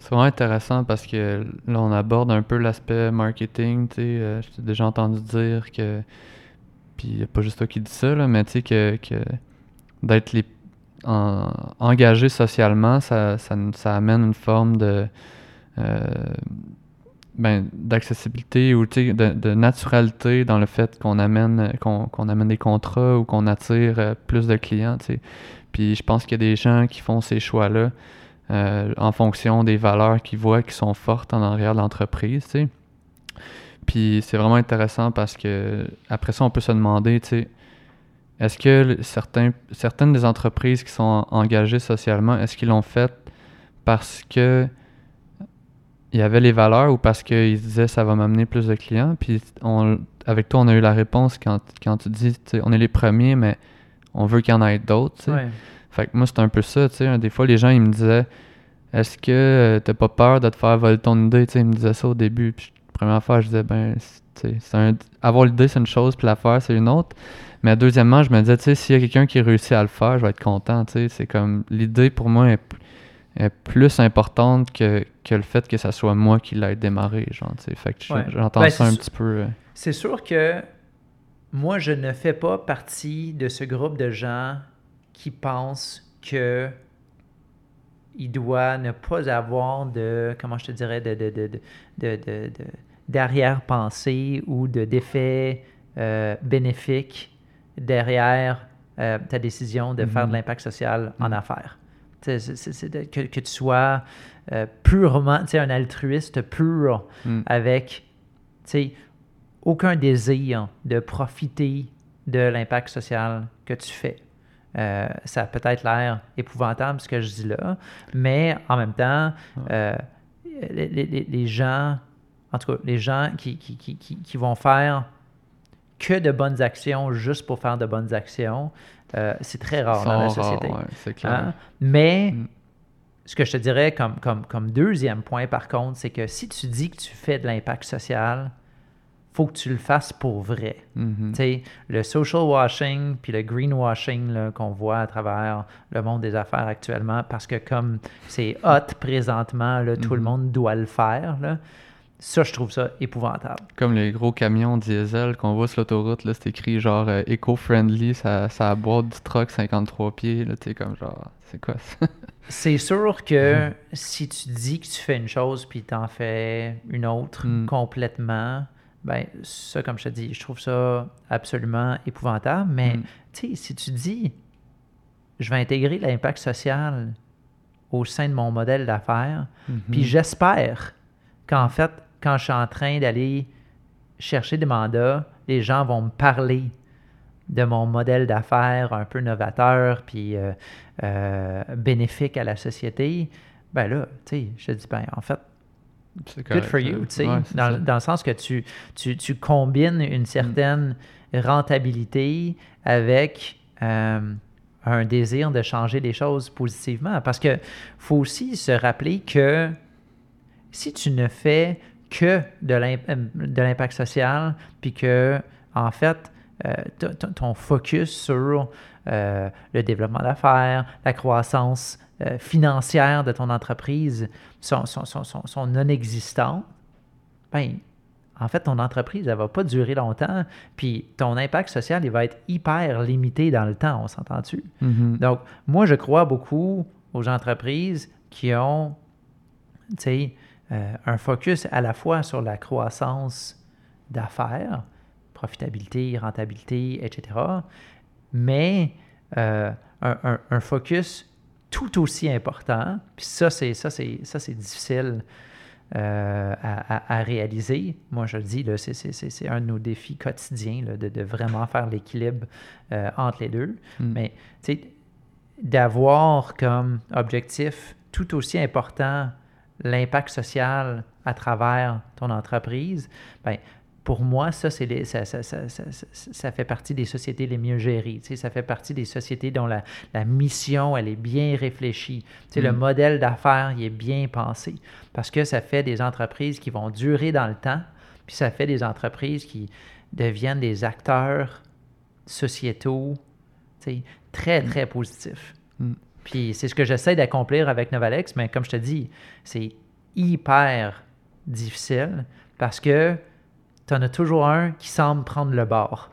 C'est vraiment intéressant parce que là, on aborde un peu l'aspect marketing. Tu sais, euh, j'ai déjà entendu dire que. Puis a pas juste toi qui dis ça, là, mais tu sais, que, que d'être engagé socialement, ça, ça, amène une forme de. Euh, ben, d'accessibilité ou de, de, naturalité dans le fait qu'on amène qu'on amène des contrats ou qu'on attire euh, plus de clients. Puis je pense qu'il y a des gens qui font ces choix-là euh, en fonction des valeurs qu'ils voient qui sont fortes en arrière de l'entreprise, tu sais. Puis c'est vraiment intéressant parce que après ça, on peut se demander, tu sais, est-ce que certaines des entreprises qui sont engagées socialement, est-ce qu'ils l'ont fait parce que il y avait les valeurs ou parce qu'ils disaient ça va m'amener plus de clients? Puis on, avec toi, on a eu la réponse quand, quand tu dis, on est les premiers, mais on veut qu'il y en ait d'autres. tu sais. Fait que moi, c'est un peu ça, tu sais. Des fois, les gens, ils me disaient Est-ce que euh, t'as pas peur de te faire voler ton idée? Tu sais, ils me disaient ça au début. Puis, première fois, je disais Ben, tu sais, avoir l'idée, c'est une chose, puis la faire, c'est une autre. Mais deuxièmement, je me disais, tu sais, s'il y a quelqu'un qui réussit à le faire, je vais être content, tu sais. C'est comme, l'idée pour moi est, plus importante que, que, le fait que ça soit moi qui l'ai démarré, genre, tu sais. Fait que j'entends ben, ça un petit peu. Euh. C'est sûr que moi, je ne fais pas partie de ce groupe de gens qui pense que il doit ne pas avoir de, comment je te dirais, de, de, d'arrière-pensée ou de d'effet euh, bénéfique derrière euh, ta décision de faire de mm-hmm. l'impact social en mm-hmm. affaires. que, que, tu sois euh, purement, tu un altruiste pur mm. avec, tu sais, aucun désir de profiter de l'impact social que tu fais. Euh, ça a peut-être l'air épouvantable ce que je dis là, mais en même temps, euh, les, gens, en tout cas, les gens qui, qui, qui, qui, vont faire que de bonnes actions juste pour faire de bonnes actions, euh, c'est très rare dans la société. Hein? Mais mm. ce que je te dirais comme, comme, comme deuxième point, par contre, c'est que si tu dis que tu fais de l'impact social, faut que tu le fasses pour vrai. Mm-hmm. Le social washing puis le greenwashing qu'on voit à travers le monde des affaires actuellement, parce que comme c'est hot présentement, là, tout le mm-hmm. monde doit le faire. Là, ça, je trouve ça épouvantable. Comme les gros camions diesel qu'on voit sur l'autoroute, là, c'est écrit genre euh, eco-friendly, ça, ça boîte du truck 53 pieds, là, tu comme genre, c'est quoi ça? c'est sûr que mm-hmm. si tu dis que tu fais une chose puis t'en fais une autre mm. complètement, ben ça, comme je te dis, je trouve ça absolument épouvantable. Mais mm. tu sais, si tu dis, je vais intégrer l'impact social au sein de mon modèle d'affaires, mm-hmm. puis j'espère qu'en fait, quand je suis en train d'aller chercher des mandats, les gens vont me parler de mon modèle d'affaires un peu novateur puis euh, euh, bénéfique à la société, ben là, tu sais, je te dis, ben en fait, good for you, tu sais, dans, dans, le sens que tu, tu, tu combines une certaine rentabilité avec euh, un désir de changer les choses positivement. Parce que faut aussi se rappeler que si tu ne fais que de l'impact social, puis que, en fait, euh, ton focus sur euh, le développement d'affaires, la croissance euh, financière de ton entreprise sont, non existants, ben, en fait, ton entreprise, elle ne va pas durer longtemps, puis ton impact social, il va être hyper limité dans le temps, on s'entend-tu? Mm-hmm. Donc, moi, je crois beaucoup aux entreprises qui ont, un focus à la fois sur la croissance d'affaires, profitabilité, rentabilité, etc. Mais euh, un, focus tout aussi important, puis ça, c'est ça, c'est ça, c'est difficile euh, à, réaliser. Moi, je le dis, c'est un de nos défis quotidiens de, vraiment faire l'équilibre euh, entre les deux. Mm. Mais d'avoir comme objectif tout aussi important l'impact social à travers ton entreprise, ben, pour moi, ça, c'est ça, ça, ça, ça, fait partie des sociétés les mieux gérées. Ça fait partie des sociétés dont la, la mission, elle est bien réfléchie. Sais, Le mm. modèle d'affaires, il est bien pensé. Parce que ça fait des entreprises qui vont durer dans le temps, puis ça fait des entreprises qui deviennent des acteurs sociétaux très, mm. très positifs. Mm. Puis c'est ce que j'essaie d'accomplir avec Novalex, mais comme je te dis, c'est hyper difficile parce que tu en as toujours un qui semble prendre le bord.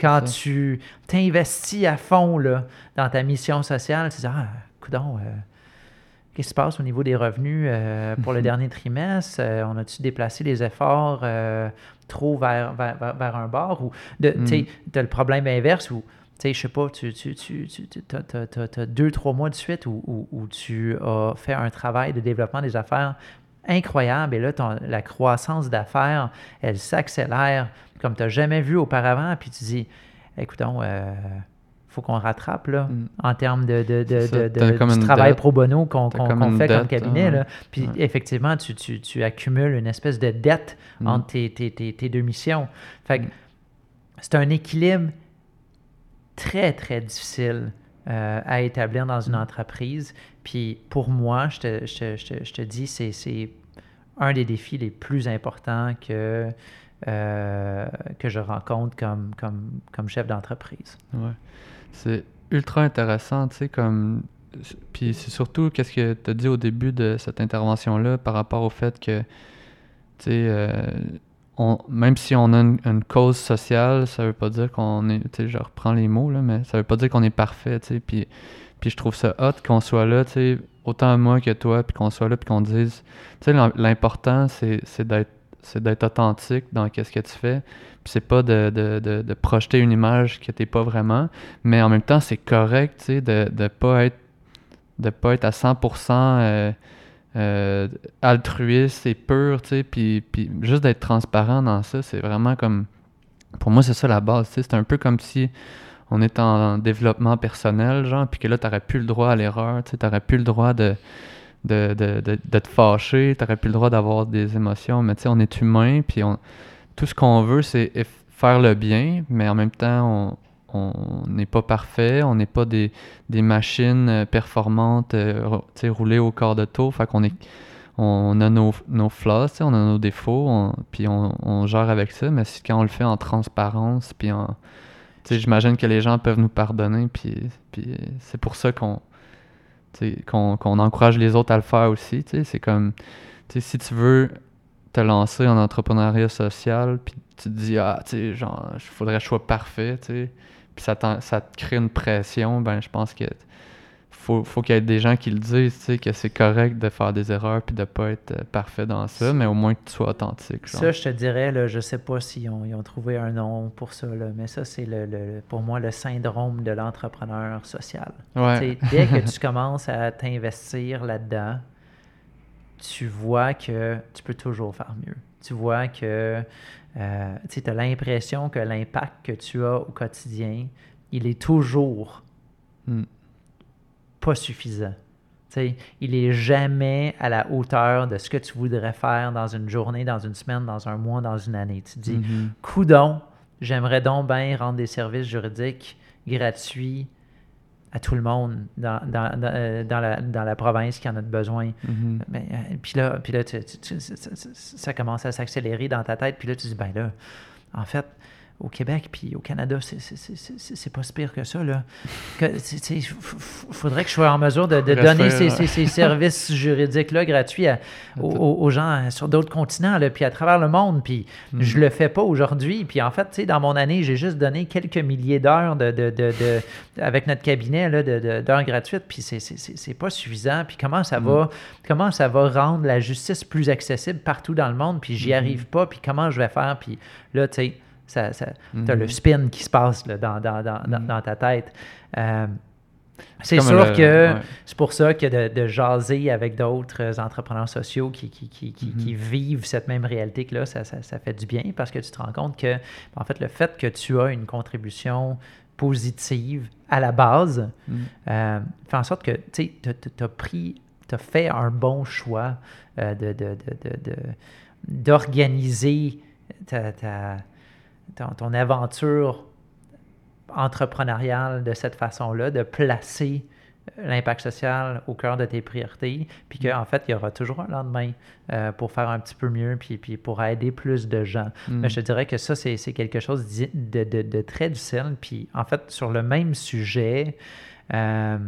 Quand tu t'investis à fond là, dans ta mission sociale, tu dis Ah, coudon, euh, qu'est-ce qui se passe au niveau des revenus euh, pour le dernier trimestre? Euh, On a-tu déplacé les efforts trop vers, vers, un bord? Ou tu mm. as le problème inverse où tu sais, je sais pas, tu, tu, tu, tu as, deux, trois mois de suite où, où, tu as fait un travail de développement des affaires incroyable. Et là, la croissance d'affaires, elle s'accélère comme tu n'as jamais vu auparavant. Puis tu dis, écoutons, il euh, faut qu'on rattrape là, mm. en termes de, de, de, du travail pro bono qu'on fait comme cabinet. Là. Puis effectivement, tu, tu, tu, accumules une espèce de dette mm. entre tes, tes, tes, deux missions. Fait que mm. c'est un équilibre très, très difficile euh, à établir dans une entreprise. Puis pour moi, je te, je je je te dis, c'est un des défis les plus importants que, euh, que je rencontre comme, comme, comme chef d'entreprise. Ouais. C'est ultra intéressant, tu sais, comme. Puis c'est surtout qu'est-ce que tu as dit au début de cette intervention-là par rapport au fait que, tu sais, euh, même si on a une, cause sociale, ça veut pas dire qu'on est, tu sais, je reprends les mots, là, mais ça veut pas dire qu'on est parfait, tu sais, puis, puis je trouve ça hot qu'on soit là, tu sais, autant moi que toi, puis qu'on soit là, puis qu'on dise, tu sais, l'important, c'est, d'être authentique dans qu'est-ce que tu fais, puis c'est pas de, de, de, projeter une image que t'es pas vraiment, mais en même temps, c'est correct, tu sais, de, de pas être de pas être à 100% euh, altruiste et pur, tu sais, puis, puis juste d'être transparent dans ça, c'est vraiment comme... Pour moi, c'est ça la base, tu sais, c'est un peu comme si on est en développement personnel, genre, puis que là, t'aurais plus le droit à l'erreur, tu sais, t'aurais plus le droit de, de, de, de, de te fâcher, t'aurais plus le droit d'avoir des émotions, mais tu sais, on est humain, puis on, tout ce qu'on veut, c'est faire le bien, mais en même temps, on, on n'est pas parfait, on n'est pas des, machines euh, performantes euh, roulées au corps de tour. Fait qu'on est on a nos, nos flaws, on a nos défauts, puis on, gère avec ça, mais quand on le fait en transparence, puis en. J'imagine que les gens peuvent nous pardonner, puis, puis c'est pour ça qu'on qu'on encourage les autres à le faire aussi. C'est comme, si tu veux te lancer en entrepreneuriat social, puis tu te dis, ah, tu sais, genre, il faudrait que je sois parfait, tu sais puis ça, ça te crée une pression, ben je pense que faut, faut qu'il y ait des gens qui le disent, tu sais, que c'est correct de faire des erreurs puis de pas être euh, parfait dans ça, mais au moins que tu sois authentique. Ça, je te dirais, là, je sais pas s'ils ont, ils ont trouvé un nom pour ça, là, mais ça, c'est le, pour moi le syndrome de l'entrepreneur social. Ouais. Dès que tu commences à t'investir là-dedans, tu vois que tu peux toujours faire mieux. Tu vois que euh, tu as l'impression que l'impact que tu as au quotidien, il est toujours hmm. pas suffisant. sais, il est jamais à la hauteur de ce que tu voudrais faire dans une journée, dans une semaine, dans un mois, dans une année. Tu te dis, mm-hmm. coudon, j'aimerais donc bien rendre des services juridiques gratuits à tout le monde dans, dans, dans, la, dans, la, province qui en a besoin. Mm-hmm. Mais, puis là, puis là ça commence à s'accélérer dans ta tête. Puis là, tu dis, ben là, en fait, au Québec puis au Canada, c'est pas si pire que ça. Il faudrait que je sois en mesure de, donner ces, ces, services juridiques-là gratuits aux, gens sur d'autres continents, là, puis à travers le monde. Puis mm. je le fais pas aujourd'hui. Puis en fait, dans mon année, j'ai juste donné quelques milliers d'heures de, de, avec notre cabinet d'heures gratuites. Puis c'est pas suffisant. Puis comment ça, mm. va, comment ça va rendre la justice plus accessible partout dans le monde? Puis j'y mm-hmm. arrive pas. Puis comment je vais faire? Puis là, tu sais ça, as le mhm. spin qui se passe là, dans, dans, dans, mhm. dans, ta tête. Euh, c'est sûr que c'est pour ça que de, de jaser avec d'autres entrepreneurs sociaux qui, qui, qui, qui, mhm. vivent cette même réalité que là, ça, ça, ça, fait du bien parce que tu te rends compte que, en fait, le fait que tu as une contribution positive à la base euh, fait en sorte que tu as pris, tu as fait un bon choix euh, de, d'organiser ta, ta ton, aventure entrepreneuriale de cette façon-là, de placer l'impact social au cœur de tes priorités, puis qu'en fait, il y aura toujours un lendemain euh, pour faire un petit peu mieux, puis, puis pour aider plus de gens. Mm. Mais je dirais que ça, c'est quelque chose de, de, de, très difficile. Puis en fait, sur le même sujet, euh,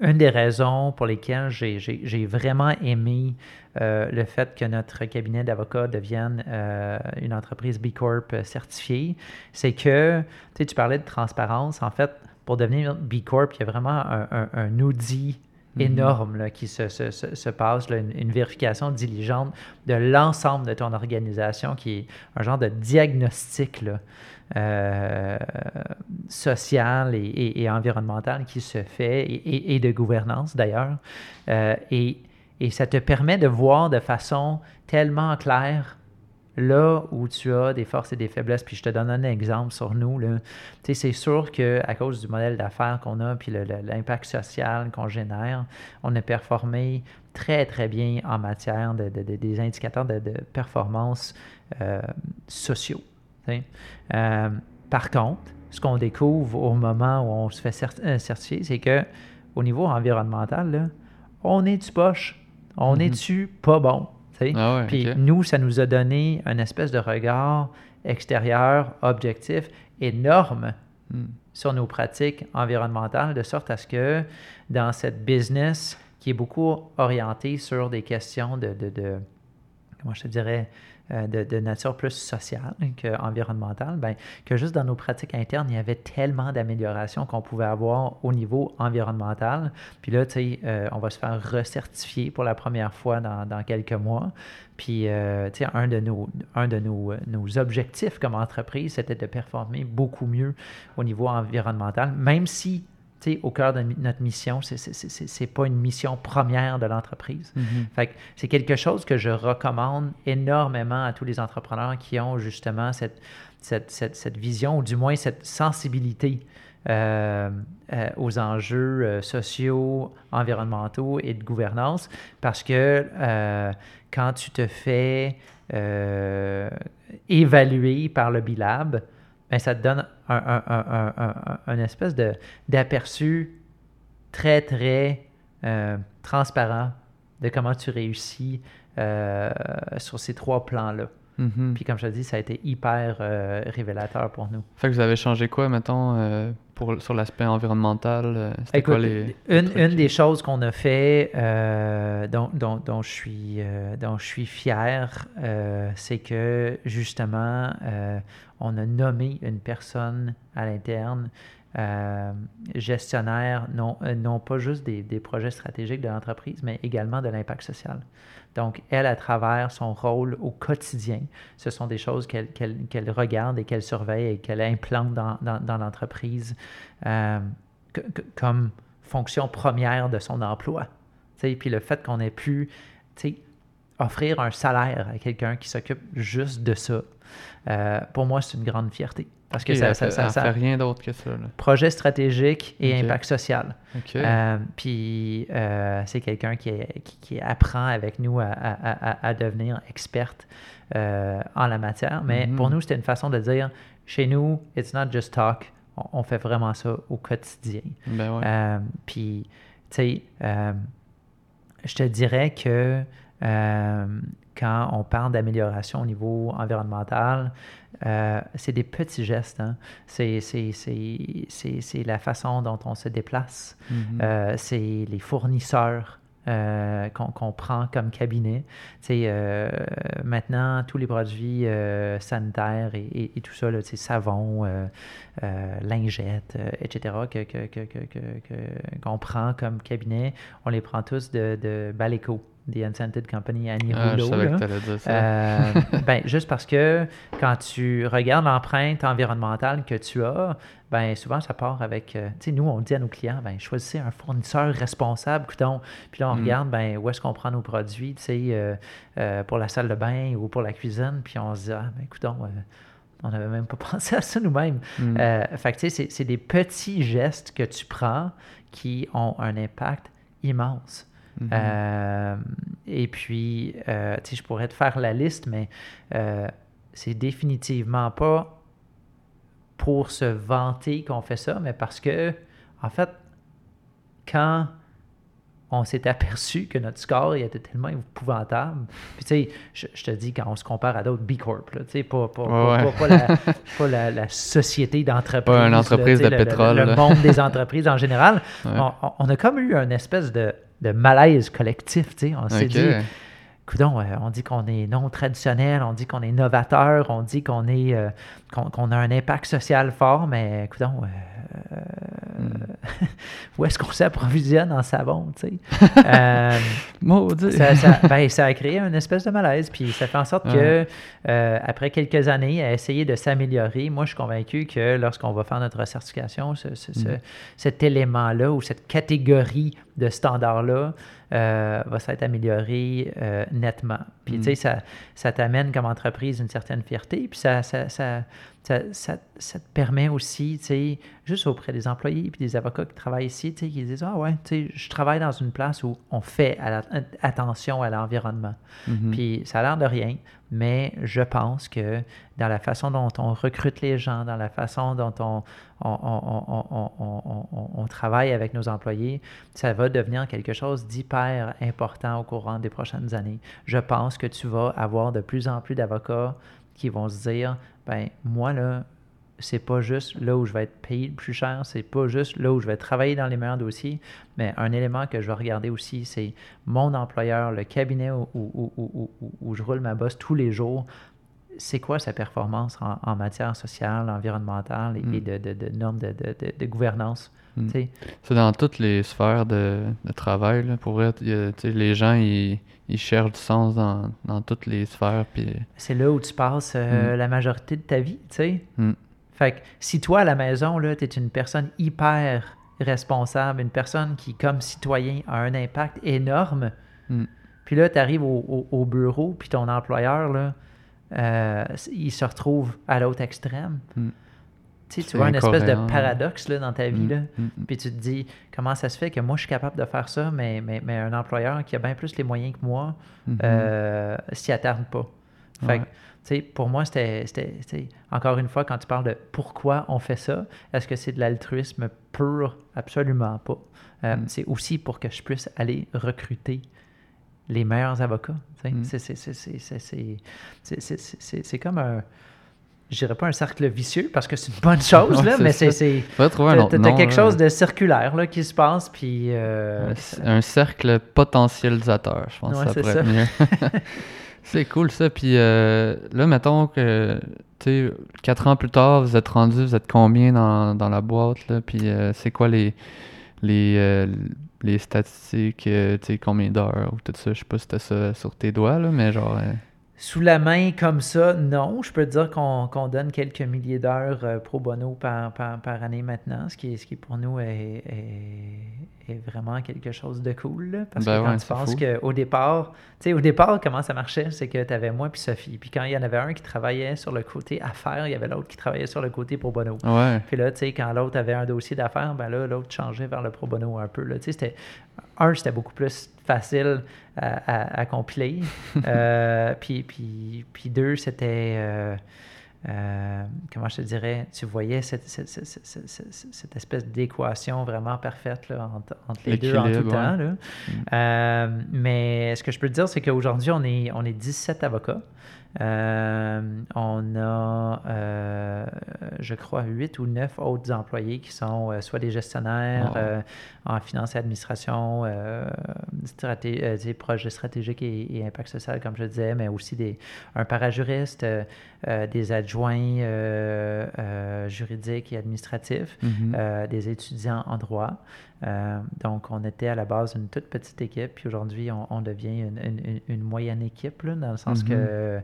une des raisons pour lesquelles j'ai vraiment aimé euh, le fait que notre cabinet d'avocats devienne euh, une entreprise B Corp certifiée, c'est que tu parlais de transparence. En fait, pour devenir B Corp, il y a vraiment un, un, audit mm-hmm. énorme là, qui se, se, se, passe, une, une, vérification diligente de l'ensemble de ton organisation qui est un genre de diagnostic là, euh, social et, et, environnemental qui se fait, et, et de gouvernance d'ailleurs. Euh, et, ça te permet de voir de façon tellement claire là où tu as des forces et des faiblesses. Puis je te donne un exemple sur nous. C'est sûr qu'à cause du modèle d'affaires qu'on a, puis l'impact social qu'on génère, on a performé très, très bien en matière de, des indicateurs de, performance euh, sociaux. Euh, par contre, ce qu'on découvre au moment où on se fait euh, certifier, c'est que au niveau environnemental, on est du poche, on est mm-hmm. du pas bon. Ah Puis nous, ça nous a donné un espèce de regard extérieur, objectif, énorme mm. sur nos pratiques environnementales, de sorte à ce que dans cette business qui est beaucoup orientée sur des questions de, de, de comment je te dirais, euh, de, nature plus sociale qu'environnementale, ben, que juste dans nos pratiques internes, il y avait tellement d'améliorations qu'on pouvait avoir au niveau environnemental. Puis là, tu sais, euh, on va se faire recertifier pour la première fois dans, quelques mois. Puis, euh, tu sais, un de, nos, un de nos, nos objectifs comme entreprise, c'était de performer beaucoup mieux au niveau environnemental, même si au cœur de notre mission, ce n'est pas une mission première de l'entreprise. Mm-hmm. c'est quelque chose que je recommande énormément à tous les entrepreneurs qui ont justement cette, cette, cette, vision, ou du moins cette sensibilité euh, euh, aux enjeux euh, sociaux, environnementaux et de gouvernance, parce que quand tu te fais évaluer par le BILAB, ben, ça te donne un, espèce d'aperçu très, très euh, transparent de comment tu réussis euh, sur ces trois plans-là. Mm-hmm. Puis comme je te dis, ça a été hyper euh, révélateur pour nous. Fait que vous avez changé quoi, mettons, pour, sur l'aspect environnemental? Écoute, une, une, des choses qu'on a fait, dont, dont, dont, je suis, dont je suis fier, c'est que justement, on a nommé une personne à l'interne euh, gestionnaire, non, euh, non pas juste des, projets stratégiques de l'entreprise, mais également de l'impact social. Donc, elle, à travers son rôle au quotidien, ce sont des choses qu'elle regarde et qu'elle surveille et qu'elle implante dans, l'entreprise euh, comme fonction première de son emploi. Puis le fait qu'on ait pu offrir un salaire à quelqu'un qui s'occupe juste de ça, euh, pour moi, c'est une grande fierté. Parce que ça, ça, ça, fait rien d'autre que ça. Projet stratégique et impact social. Euh, puis euh, c'est quelqu'un qui, qui, apprend avec nous à, à, devenir experte en la matière. Mais mm-hmm. pour nous, c'était une façon de dire chez nous, it's not just talk, on, fait vraiment ça au quotidien. Ben euh, puis, tu sais, euh, je te dirais que quand on parle d'amélioration au niveau environnemental, c'est des petits gestes. Hein. C'est la façon dont on se déplace. Mm-hmm. c'est les fournisseurs euh, qu'on prend comme cabinet. Euh, maintenant, tous les produits euh, sanitaires et, tout ça, là, savon, lingettes, etc., qu'on que, prend comme cabinet, on les prend tous de, de Baleco. The Unscented Company Annie ah, Je savais que dire ça. ben, juste parce que quand tu regardes l'empreinte environnementale que tu as, ben souvent ça part avec, euh, tu sais, nous on dit à nos clients, ben choisissez un fournisseur responsable, coudon. Puis là on mm. regarde, ben où est-ce qu'on prend nos produits, tu sais, euh, euh, pour la salle de bain ou pour la cuisine, puis on se dit, ah ben coudon, on n'avait même pas pensé à ça nous-mêmes. Mm. fait que tu sais, c'est des petits gestes que tu prends qui ont un impact immense. Mm-hmm. et puis, tu sais, je pourrais te faire la liste, mais c'est définitivement pas pour se vanter qu'on fait ça, mais parce que, en fait, quand on s'est aperçu que notre score il était tellement épouvantable. Puis tu sais, je, te dis, quand on se compare à d'autres B Corp, tu sais, pas, la, la, société d'entreprise. Pas une entreprise de pétrole. Le, monde des entreprises en général. On, a comme eu une espèce de, de malaise collectif, tu sais. On s'est dit euh, on dit qu'on est non traditionnel, on dit qu'on est novateur, on dit qu'on est euh, qu'on a un impact social fort, mais écoutons, euh, hmm. où est-ce qu'on s'approvisionne en savon, tu sais? Ben, ça, a créé une espèce de malaise, puis ça fait en sorte que, après quelques années à essayer de s'améliorer, moi, je suis convaincu que lorsqu'on va faire notre certification, hmm. cet élément-là ou cette catégorie de standards-là, euh, va s'être amélioré euh, nettement. Puis, tu sais, mm. ça, ça t'amène comme entreprise une certaine fierté, puis ça, ça, ça, ça, te permet aussi, tu sais, juste auprès des employés puis des avocats qui travaillent ici, tu sais, qui disent, ah ouais, tu sais, je travaille dans une place où on fait attention à l'environnement. Mm-hmm. Puis, ça a l'air de rien, mais je pense que dans la façon dont on recrute les gens, dans la façon dont on, on, travaille avec nos employés, ça va devenir quelque chose d'hyper important au courant des prochaines années. Je pense que tu vas avoir de plus en plus d'avocats qui vont se dire, ben moi là, c'est pas juste là où je vais être payé le plus cher, c'est pas juste là où je vais travailler dans les meilleurs dossiers, mais un élément que je vais regarder aussi, c'est mon employeur, le cabinet où, où, je roule ma bosse tous les jours, c'est quoi sa performance en, matière sociale, environnementale et, hmm. de, normes de, gouvernance? C'est dans toutes les sphères de, travail. pour vrai, les gens, ils, cherchent du sens dans, toutes les sphères. Puis... C'est là où tu passes euh, hmm. la majorité de ta vie. sais. Fait que si toi, à la maison, tu es une personne hyper responsable, une personne qui, comme citoyen, a un impact énorme, puis là, tu arrives au, au, bureau, puis ton employeur, là, euh, il se retrouve à l'autre extrême. Mm. Tu, sais, tu vois une espèce de paradoxe là, dans ta vie. Mm, là. Mm, puis tu te dis, comment ça se fait que moi, je suis capable de faire ça, mais, mais, mais un employeur qui a bien plus les moyens que moi mm-hmm. euh, s'y attarde pas. Fait tu sais, pour moi, c'était, encore une fois, quand tu parles de pourquoi on fait ça, est-ce que c'est de l'altruisme pur? Absolument pas. Euh, c'est aussi pour que je puisse aller recruter les meilleurs avocats. C'est comme un. Je dirais pas un cercle vicieux parce que c'est une bonne chose, là, mais c'est. Tu as, quelque chose de circulaire là, qui se passe. Puis, euh, un, cercle potentialisateur, je pense que ça pourrait être mieux. c'est cool ça. Puis euh, là, mettons que quatre ans plus tard, vous êtes rendu, vous êtes combien dans, dans la boîte? Là, puis euh, c'est quoi les, les, les statistiques, euh, tu sais, combien d'heures ou tout ça. Je sais pas si t'as ça sur tes doigts, là, mais genre. Sous la main comme ça, non. Je peux dire qu'on donne quelques milliers d'heures euh, pro bono par, par, année maintenant, ce qui, ce qui pour nous est vraiment quelque chose de cool. parce que ben quand tu penses qu'au départ, tu sais, au départ, comment ça marchait, c'est que tu avais moi puis Sophie. Puis quand il y en avait un qui travaillait sur le côté affaires, il y avait l'autre qui travaillait sur le côté pro bono. Puis là, tu sais, quand l'autre avait un dossier d'affaires, ben là, l'autre changeait vers le pro bono un peu. Là. Tu sais, c'était, un, c'était beaucoup plus facile à, compiler. Euh, puis, puis, puis deux, c'était. Euh, euh, comment je te dirais, tu voyais cette, espèce d'équation vraiment parfaite là, entre, les deux en tout temps. Mm. Euh, mais ce que je peux te dire, c'est qu'aujourd'hui, on est, on est 17 avocats. Euh, on a, euh, je crois, huit ou neuf autres employés qui sont euh, soit des gestionnaires en finance et administration, straté projets stratégiques et, impact social, comme je disais, mais aussi des, un parajuriste, des adjoints juridiques et administratifs, mm-hmm. des étudiants en droit. donc, on était à la base une toute petite équipe, puis aujourd'hui, on, devient une, moyenne équipe, dans le sens mm-hmm. que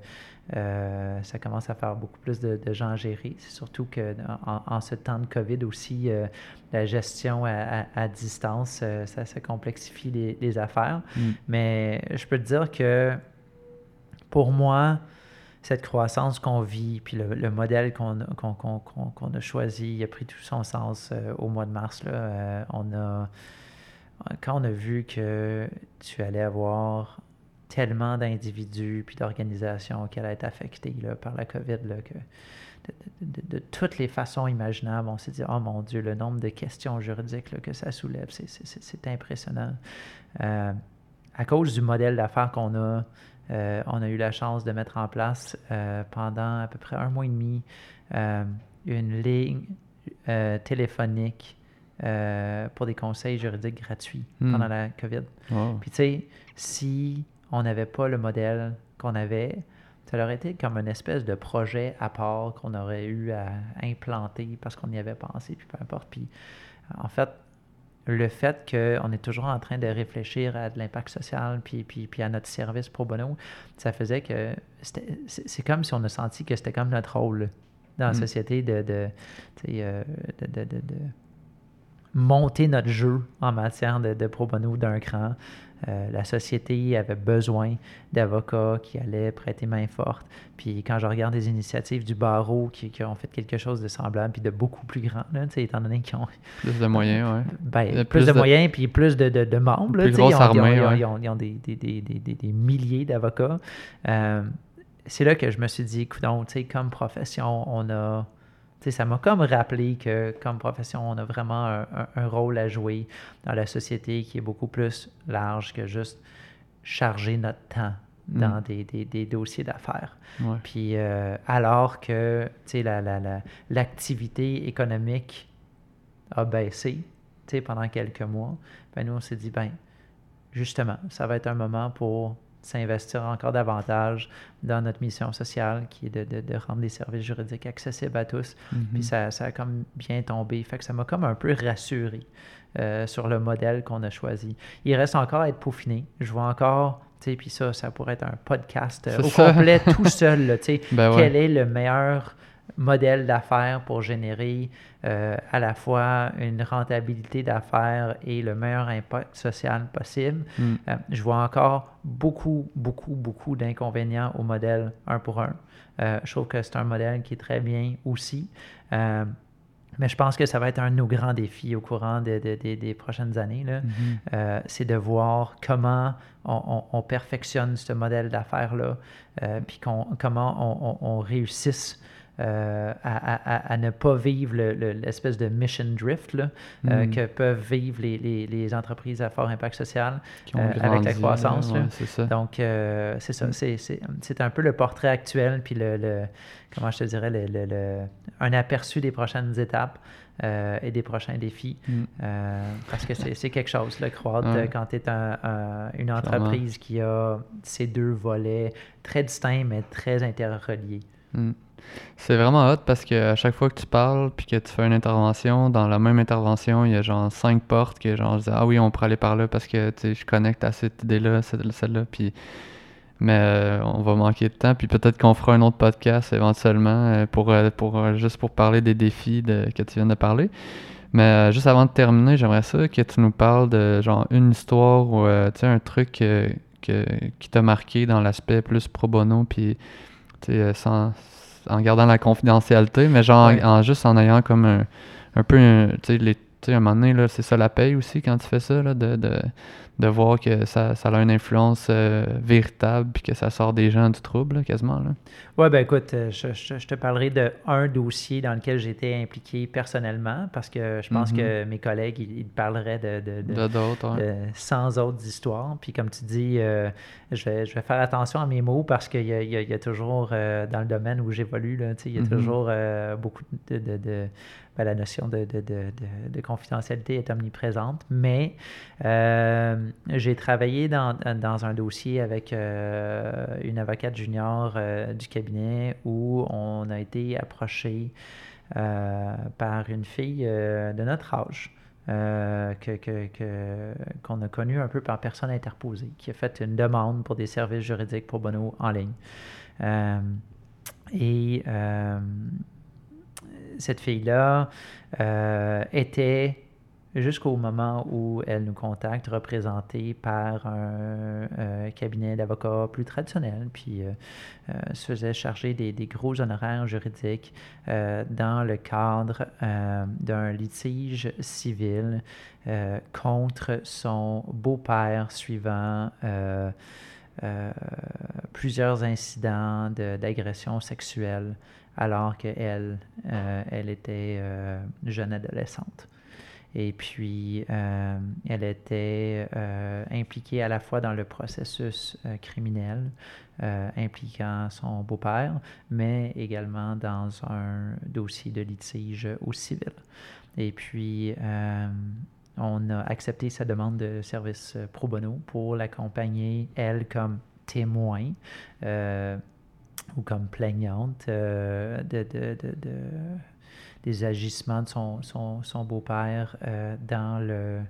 euh, ça commence à faire beaucoup plus de, gens à gérer. C'est surtout que en, ce temps de COVID aussi, euh, la gestion à, distance, euh, ça, ça, complexifie les, affaires. Mm. Mais je peux te dire que pour moi, cette croissance qu'on vit, puis le, modèle qu'on a choisi, a pris tout son sens au mois de mars. Là, on a, quand on a vu que tu allais avoir tellement d'individus puis d'organisations qui allaient être affectés là, par la COVID là, que de, toutes les façons imaginables, on s'est dit, oh mon Dieu, le nombre de questions juridiques là, que ça soulève, c'est impressionnant. Euh, à cause du modèle d'affaires qu'on a, euh, on a eu la chance de mettre en place euh, pendant à peu près un mois et demi une ligne téléphonique pour des conseils juridiques gratuits hmm. pendant la COVID. Puis tu sais, si on n'avait pas le modèle qu'on avait, ça aurait été comme une espèce de projet à part qu'on aurait eu à implanter parce qu'on y avait pensé, puis peu importe. Puis en fait, le fait qu'on est toujours en train de réfléchir à de l'impact social puis, puis, puis, à notre service pro bono, ça faisait que c'est comme si on a senti que c'était comme notre rôle dans la mm. société de, de, euh, de, de, de, monter notre jeu en matière de, pro bono d'un cran. Euh, la société avait besoin d'avocats qui allaient prêter main forte. Puis quand je regarde les initiatives du barreau qui, ont fait quelque chose de semblable, puis de beaucoup plus grand, là, étant donné qu'ils ont... Plus de moyens, oui. Ben, plus, de, moyens, puis plus de, de, membres. Plus grosse armée, ils ont, ils ont, des, des, des, des milliers d'avocats. Euh, c'est là que je me suis dit, écoute, comme profession, on a ça m'a comme rappelé que comme profession, on a vraiment un, rôle à jouer dans la société qui est beaucoup plus large que juste charger notre temps mm. dans des, dossiers d'affaires. Puis euh, alors que l'activité la, économique a baissé pendant quelques mois, ben nous on s'est dit, ben justement, ça va être un moment pour s'investir encore davantage dans notre mission sociale qui est de, de, rendre les services juridiques accessibles à tous. Mm-hmm. Puis ça, ça, a comme bien tombé. Fait que ça m'a comme un peu rassuré euh, sur le modèle qu'on a choisi. Il reste encore à être peaufiné. Je vois encore, tu sais, puis ça, ça pourrait être un podcast euh, au complet tout seul, tu sais. Ben quel est le meilleur modèle d'affaires pour générer euh, à la fois une rentabilité d'affaires et le meilleur impact social possible. Mm. Euh, je vois encore beaucoup, beaucoup, beaucoup d'inconvénients au modèle un pour un. Euh, je trouve que c'est un modèle qui est très bien aussi. mais je pense que ça va être un de nos grands défis au courant des prochaines années. Mm-hmm. c'est de voir comment on, perfectionne ce modèle d'affaires-là, puis comment on, on réussisse euh, à, ne pas vivre l'espèce de mission drift là, euh, hmm. que peuvent vivre les, les, entreprises à fort impact social euh, avec la croissance. Donc, c'est ça. C'est un peu le portrait actuel, puis le, comment je te dirais, le, un aperçu des prochaines étapes. et des prochains défis. Hmm. parce que c'est quelque chose, le croître, quand tu es une entreprise qui a ces deux volets très distincts, mais très interreliés. Hmm. C'est vraiment hot parce que à chaque fois que tu parles puis que tu fais une intervention, dans la même intervention, il y a genre cinq portes que genre je dis, ah oui, on pourrait aller par là parce que je connecte à cette idée-là, celle-là, puis mais euh, on va manquer de temps puis peut-être qu'on fera un autre podcast éventuellement euh, pour, euh, pour juste pour parler des défis de, que tu viens de parler. Mais juste avant de terminer, j'aimerais ça que tu nous parles de genre une histoire ou sais un truc que, qui t'a marqué dans l'aspect plus pro bono puis sans en gardant la confidentialité, mais genre en, juste en ayant comme un, un peu, tu sais, tu sais, à un moment donné, c'est ça la paye aussi quand tu fais ça, là, de, de, de voir que ça, ça, a une influence euh, véritable puis que ça sort des gens du trouble, quasiment. Là. Oui, ben écoute, euh, je, je, te parlerai d'un dossier dans lequel j'étais impliqué personnellement parce que je pense mm-hmm. que mes collègues, ils, parleraient de, de, d'autres, de, sans autres histoires. Puis comme tu dis, euh, je, vais, je vais faire attention à mes mots parce qu'il y, y, y a, toujours, dans le domaine où j'évolue, il y a mm-hmm. toujours beaucoup de la notion de, de, de, de, confidentialité est omniprésente. Mais euh, j'ai travaillé dans, dans, un dossier avec euh, une avocate junior euh, du cabinet où on a été approché par une fille de notre âge. que, qu'on a connu un peu par personne interposée, qui a fait une demande pour des services juridiques pour Bono en ligne. et cette fille-là euh, était, jusqu'au moment où elle nous contacte, représentée par un euh, cabinet d'avocats plus traditionnel, puis euh, se faisait charger des, gros honoraires juridiques dans le cadre d'un litige civil contre son beau-père suivant plusieurs incidents d'agression sexuelle alors qu'elle, euh, elle était euh, jeune adolescente. Et puis, euh, elle était impliquée à la fois dans le processus criminel impliquant son beau-père, mais également dans un dossier de litige au civil. Et puis, on a accepté sa demande de service pro bono pour l'accompagner, elle, comme témoin ou comme plaignante euh, de, des agissements de son, son, beau-père euh, dans le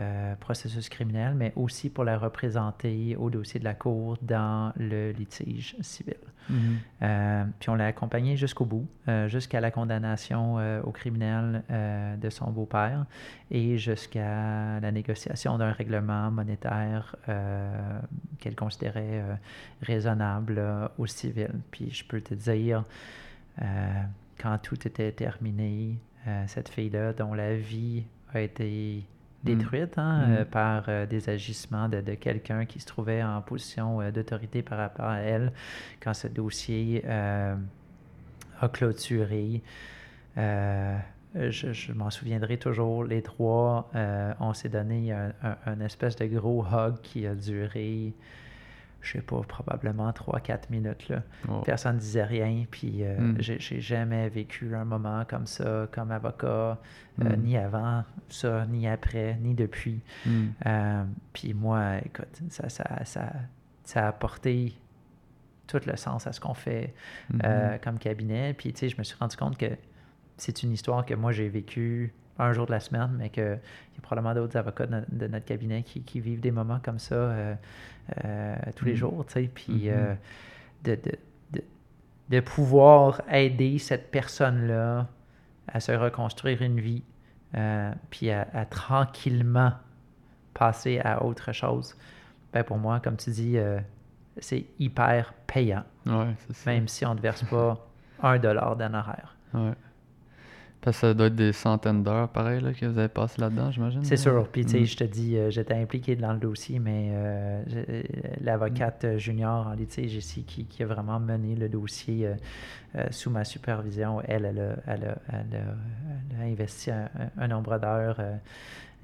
euh, processus criminel, mais aussi pour la représenter au dossier de la Cour dans le litige civil. Mhm. Euh, puis on l'a accompagné jusqu'au bout, euh, jusqu'à la condamnation au criminel de son beau-père et jusqu'à la négociation d'un règlement monétaire qu'elle considérait raisonnable au civil. Puis je peux te dire, quand tout était terminé, cette fille-là, dont la vie a été détruite hein, mm. euh, par euh, des agissements de, quelqu'un qui se trouvait en position euh, d'autorité par rapport à elle quand ce dossier a clôturé. je, m'en souviendrai toujours, les trois, on s'est donné un, un, espèce de gros hug qui a duré je sais pas, probablement 3-4 minutes. Là. Oh. Personne ne disait rien, puis euh, hmm. j'ai jamais vécu un moment comme ça, comme avocat, euh, hmm. ni avant ça, ni après, ni depuis. Hmm. Euh, puis moi, écoute, ça, ça, ça, ça, a apporté tout le sens à ce qu'on fait comme cabinet. Puis, tu sais, je me suis rendu compte que c'est une histoire que moi, j'ai vécue un jour de la semaine, mais qu'il y a probablement d'autres avocats de, notre cabinet qui, vivent des moments comme ça euh, euh, tous les mm. jours, tu sais, puis mm-hmm. euh, de, de, pouvoir aider cette personne-là à se reconstruire une vie, puis à, tranquillement passer à autre chose. Ben pour moi, comme tu dis, c'est hyper payant. Ouais, même si on ne verse pas un dollar d'honoraire. Parce que ça doit être des centaines d'heures, pareil, là, que vous avez passé là-dedans, j'imagine. C'est sûr. Puis, tu sais, mm. je te dis, euh, j'étais impliqué dans le dossier, mais euh, euh, l'avocate junior en litige ici qui, qui, a vraiment mené le dossier sous ma supervision, elle, elle a, elle elle a, investi un, nombre d'heures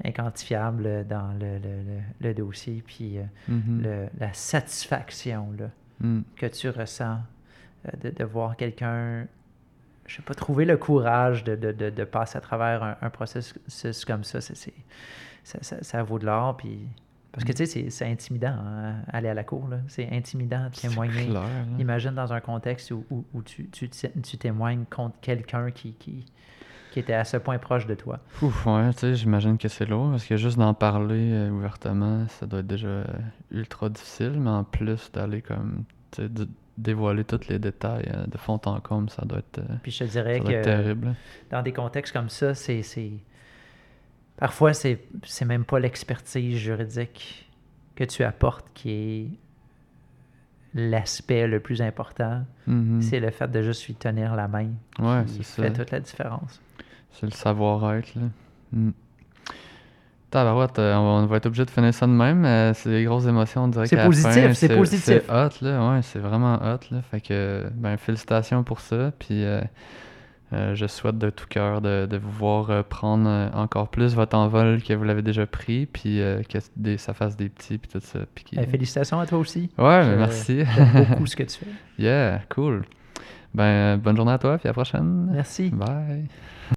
inquantifiable dans le, le, le, dossier. Puis, mm-hmm. la satisfaction là, mm. que tu ressens de, de voir quelqu'un je sais pas, trouver le courage de, de, de, passer à travers un, processus comme ça, c'est, ça, ça, ça, vaut de l'or. Puis, parce que tu sais, c'est, intimidant, hein, aller à la cour. Là. C'est intimidant de témoigner. Imagine dans un contexte où, où, tu, tu, tu, témoignes contre quelqu'un qui, qui, qui, était à ce point proche de toi. Ouf, ouais, tu sais, j'imagine que c'est lourd, parce que juste d'en parler euh, ouvertement, ça doit être déjà euh, ultra difficile, mais en plus d'aller comme dévoiler tous les détails euh, de fond en comble, ça doit être, euh, Puis je te dirais que terrible. Dans des contextes comme ça, c'est. Parfois, c'est même pas l'expertise juridique que tu apportes qui est l'aspect le plus important. Mm-hmm. C'est le fait de juste lui tenir la main. Ouais, c'est ça. fait toute la différence. C'est le savoir-être, Mm. Tabarouette, euh, on, va être obligé de finir ça de même. c'est des grosses émotions, on dirait C'est positif, c'est positif. C'est hot, là. Ouais, c'est vraiment hot, là. Fait que, ben, félicitations pour ça. Puis, euh, euh, je souhaite de tout cœur de, de, vous voir prendre encore plus votre envol que vous l'avez déjà pris, puis que ça fasse des petits, puis tout ça. Ben, félicitations à toi aussi. Ouais, merci. J'aime beaucoup ce que tu fais. Yeah, cool. Ben, bonne journée à toi, puis à la prochaine. Merci. Bye.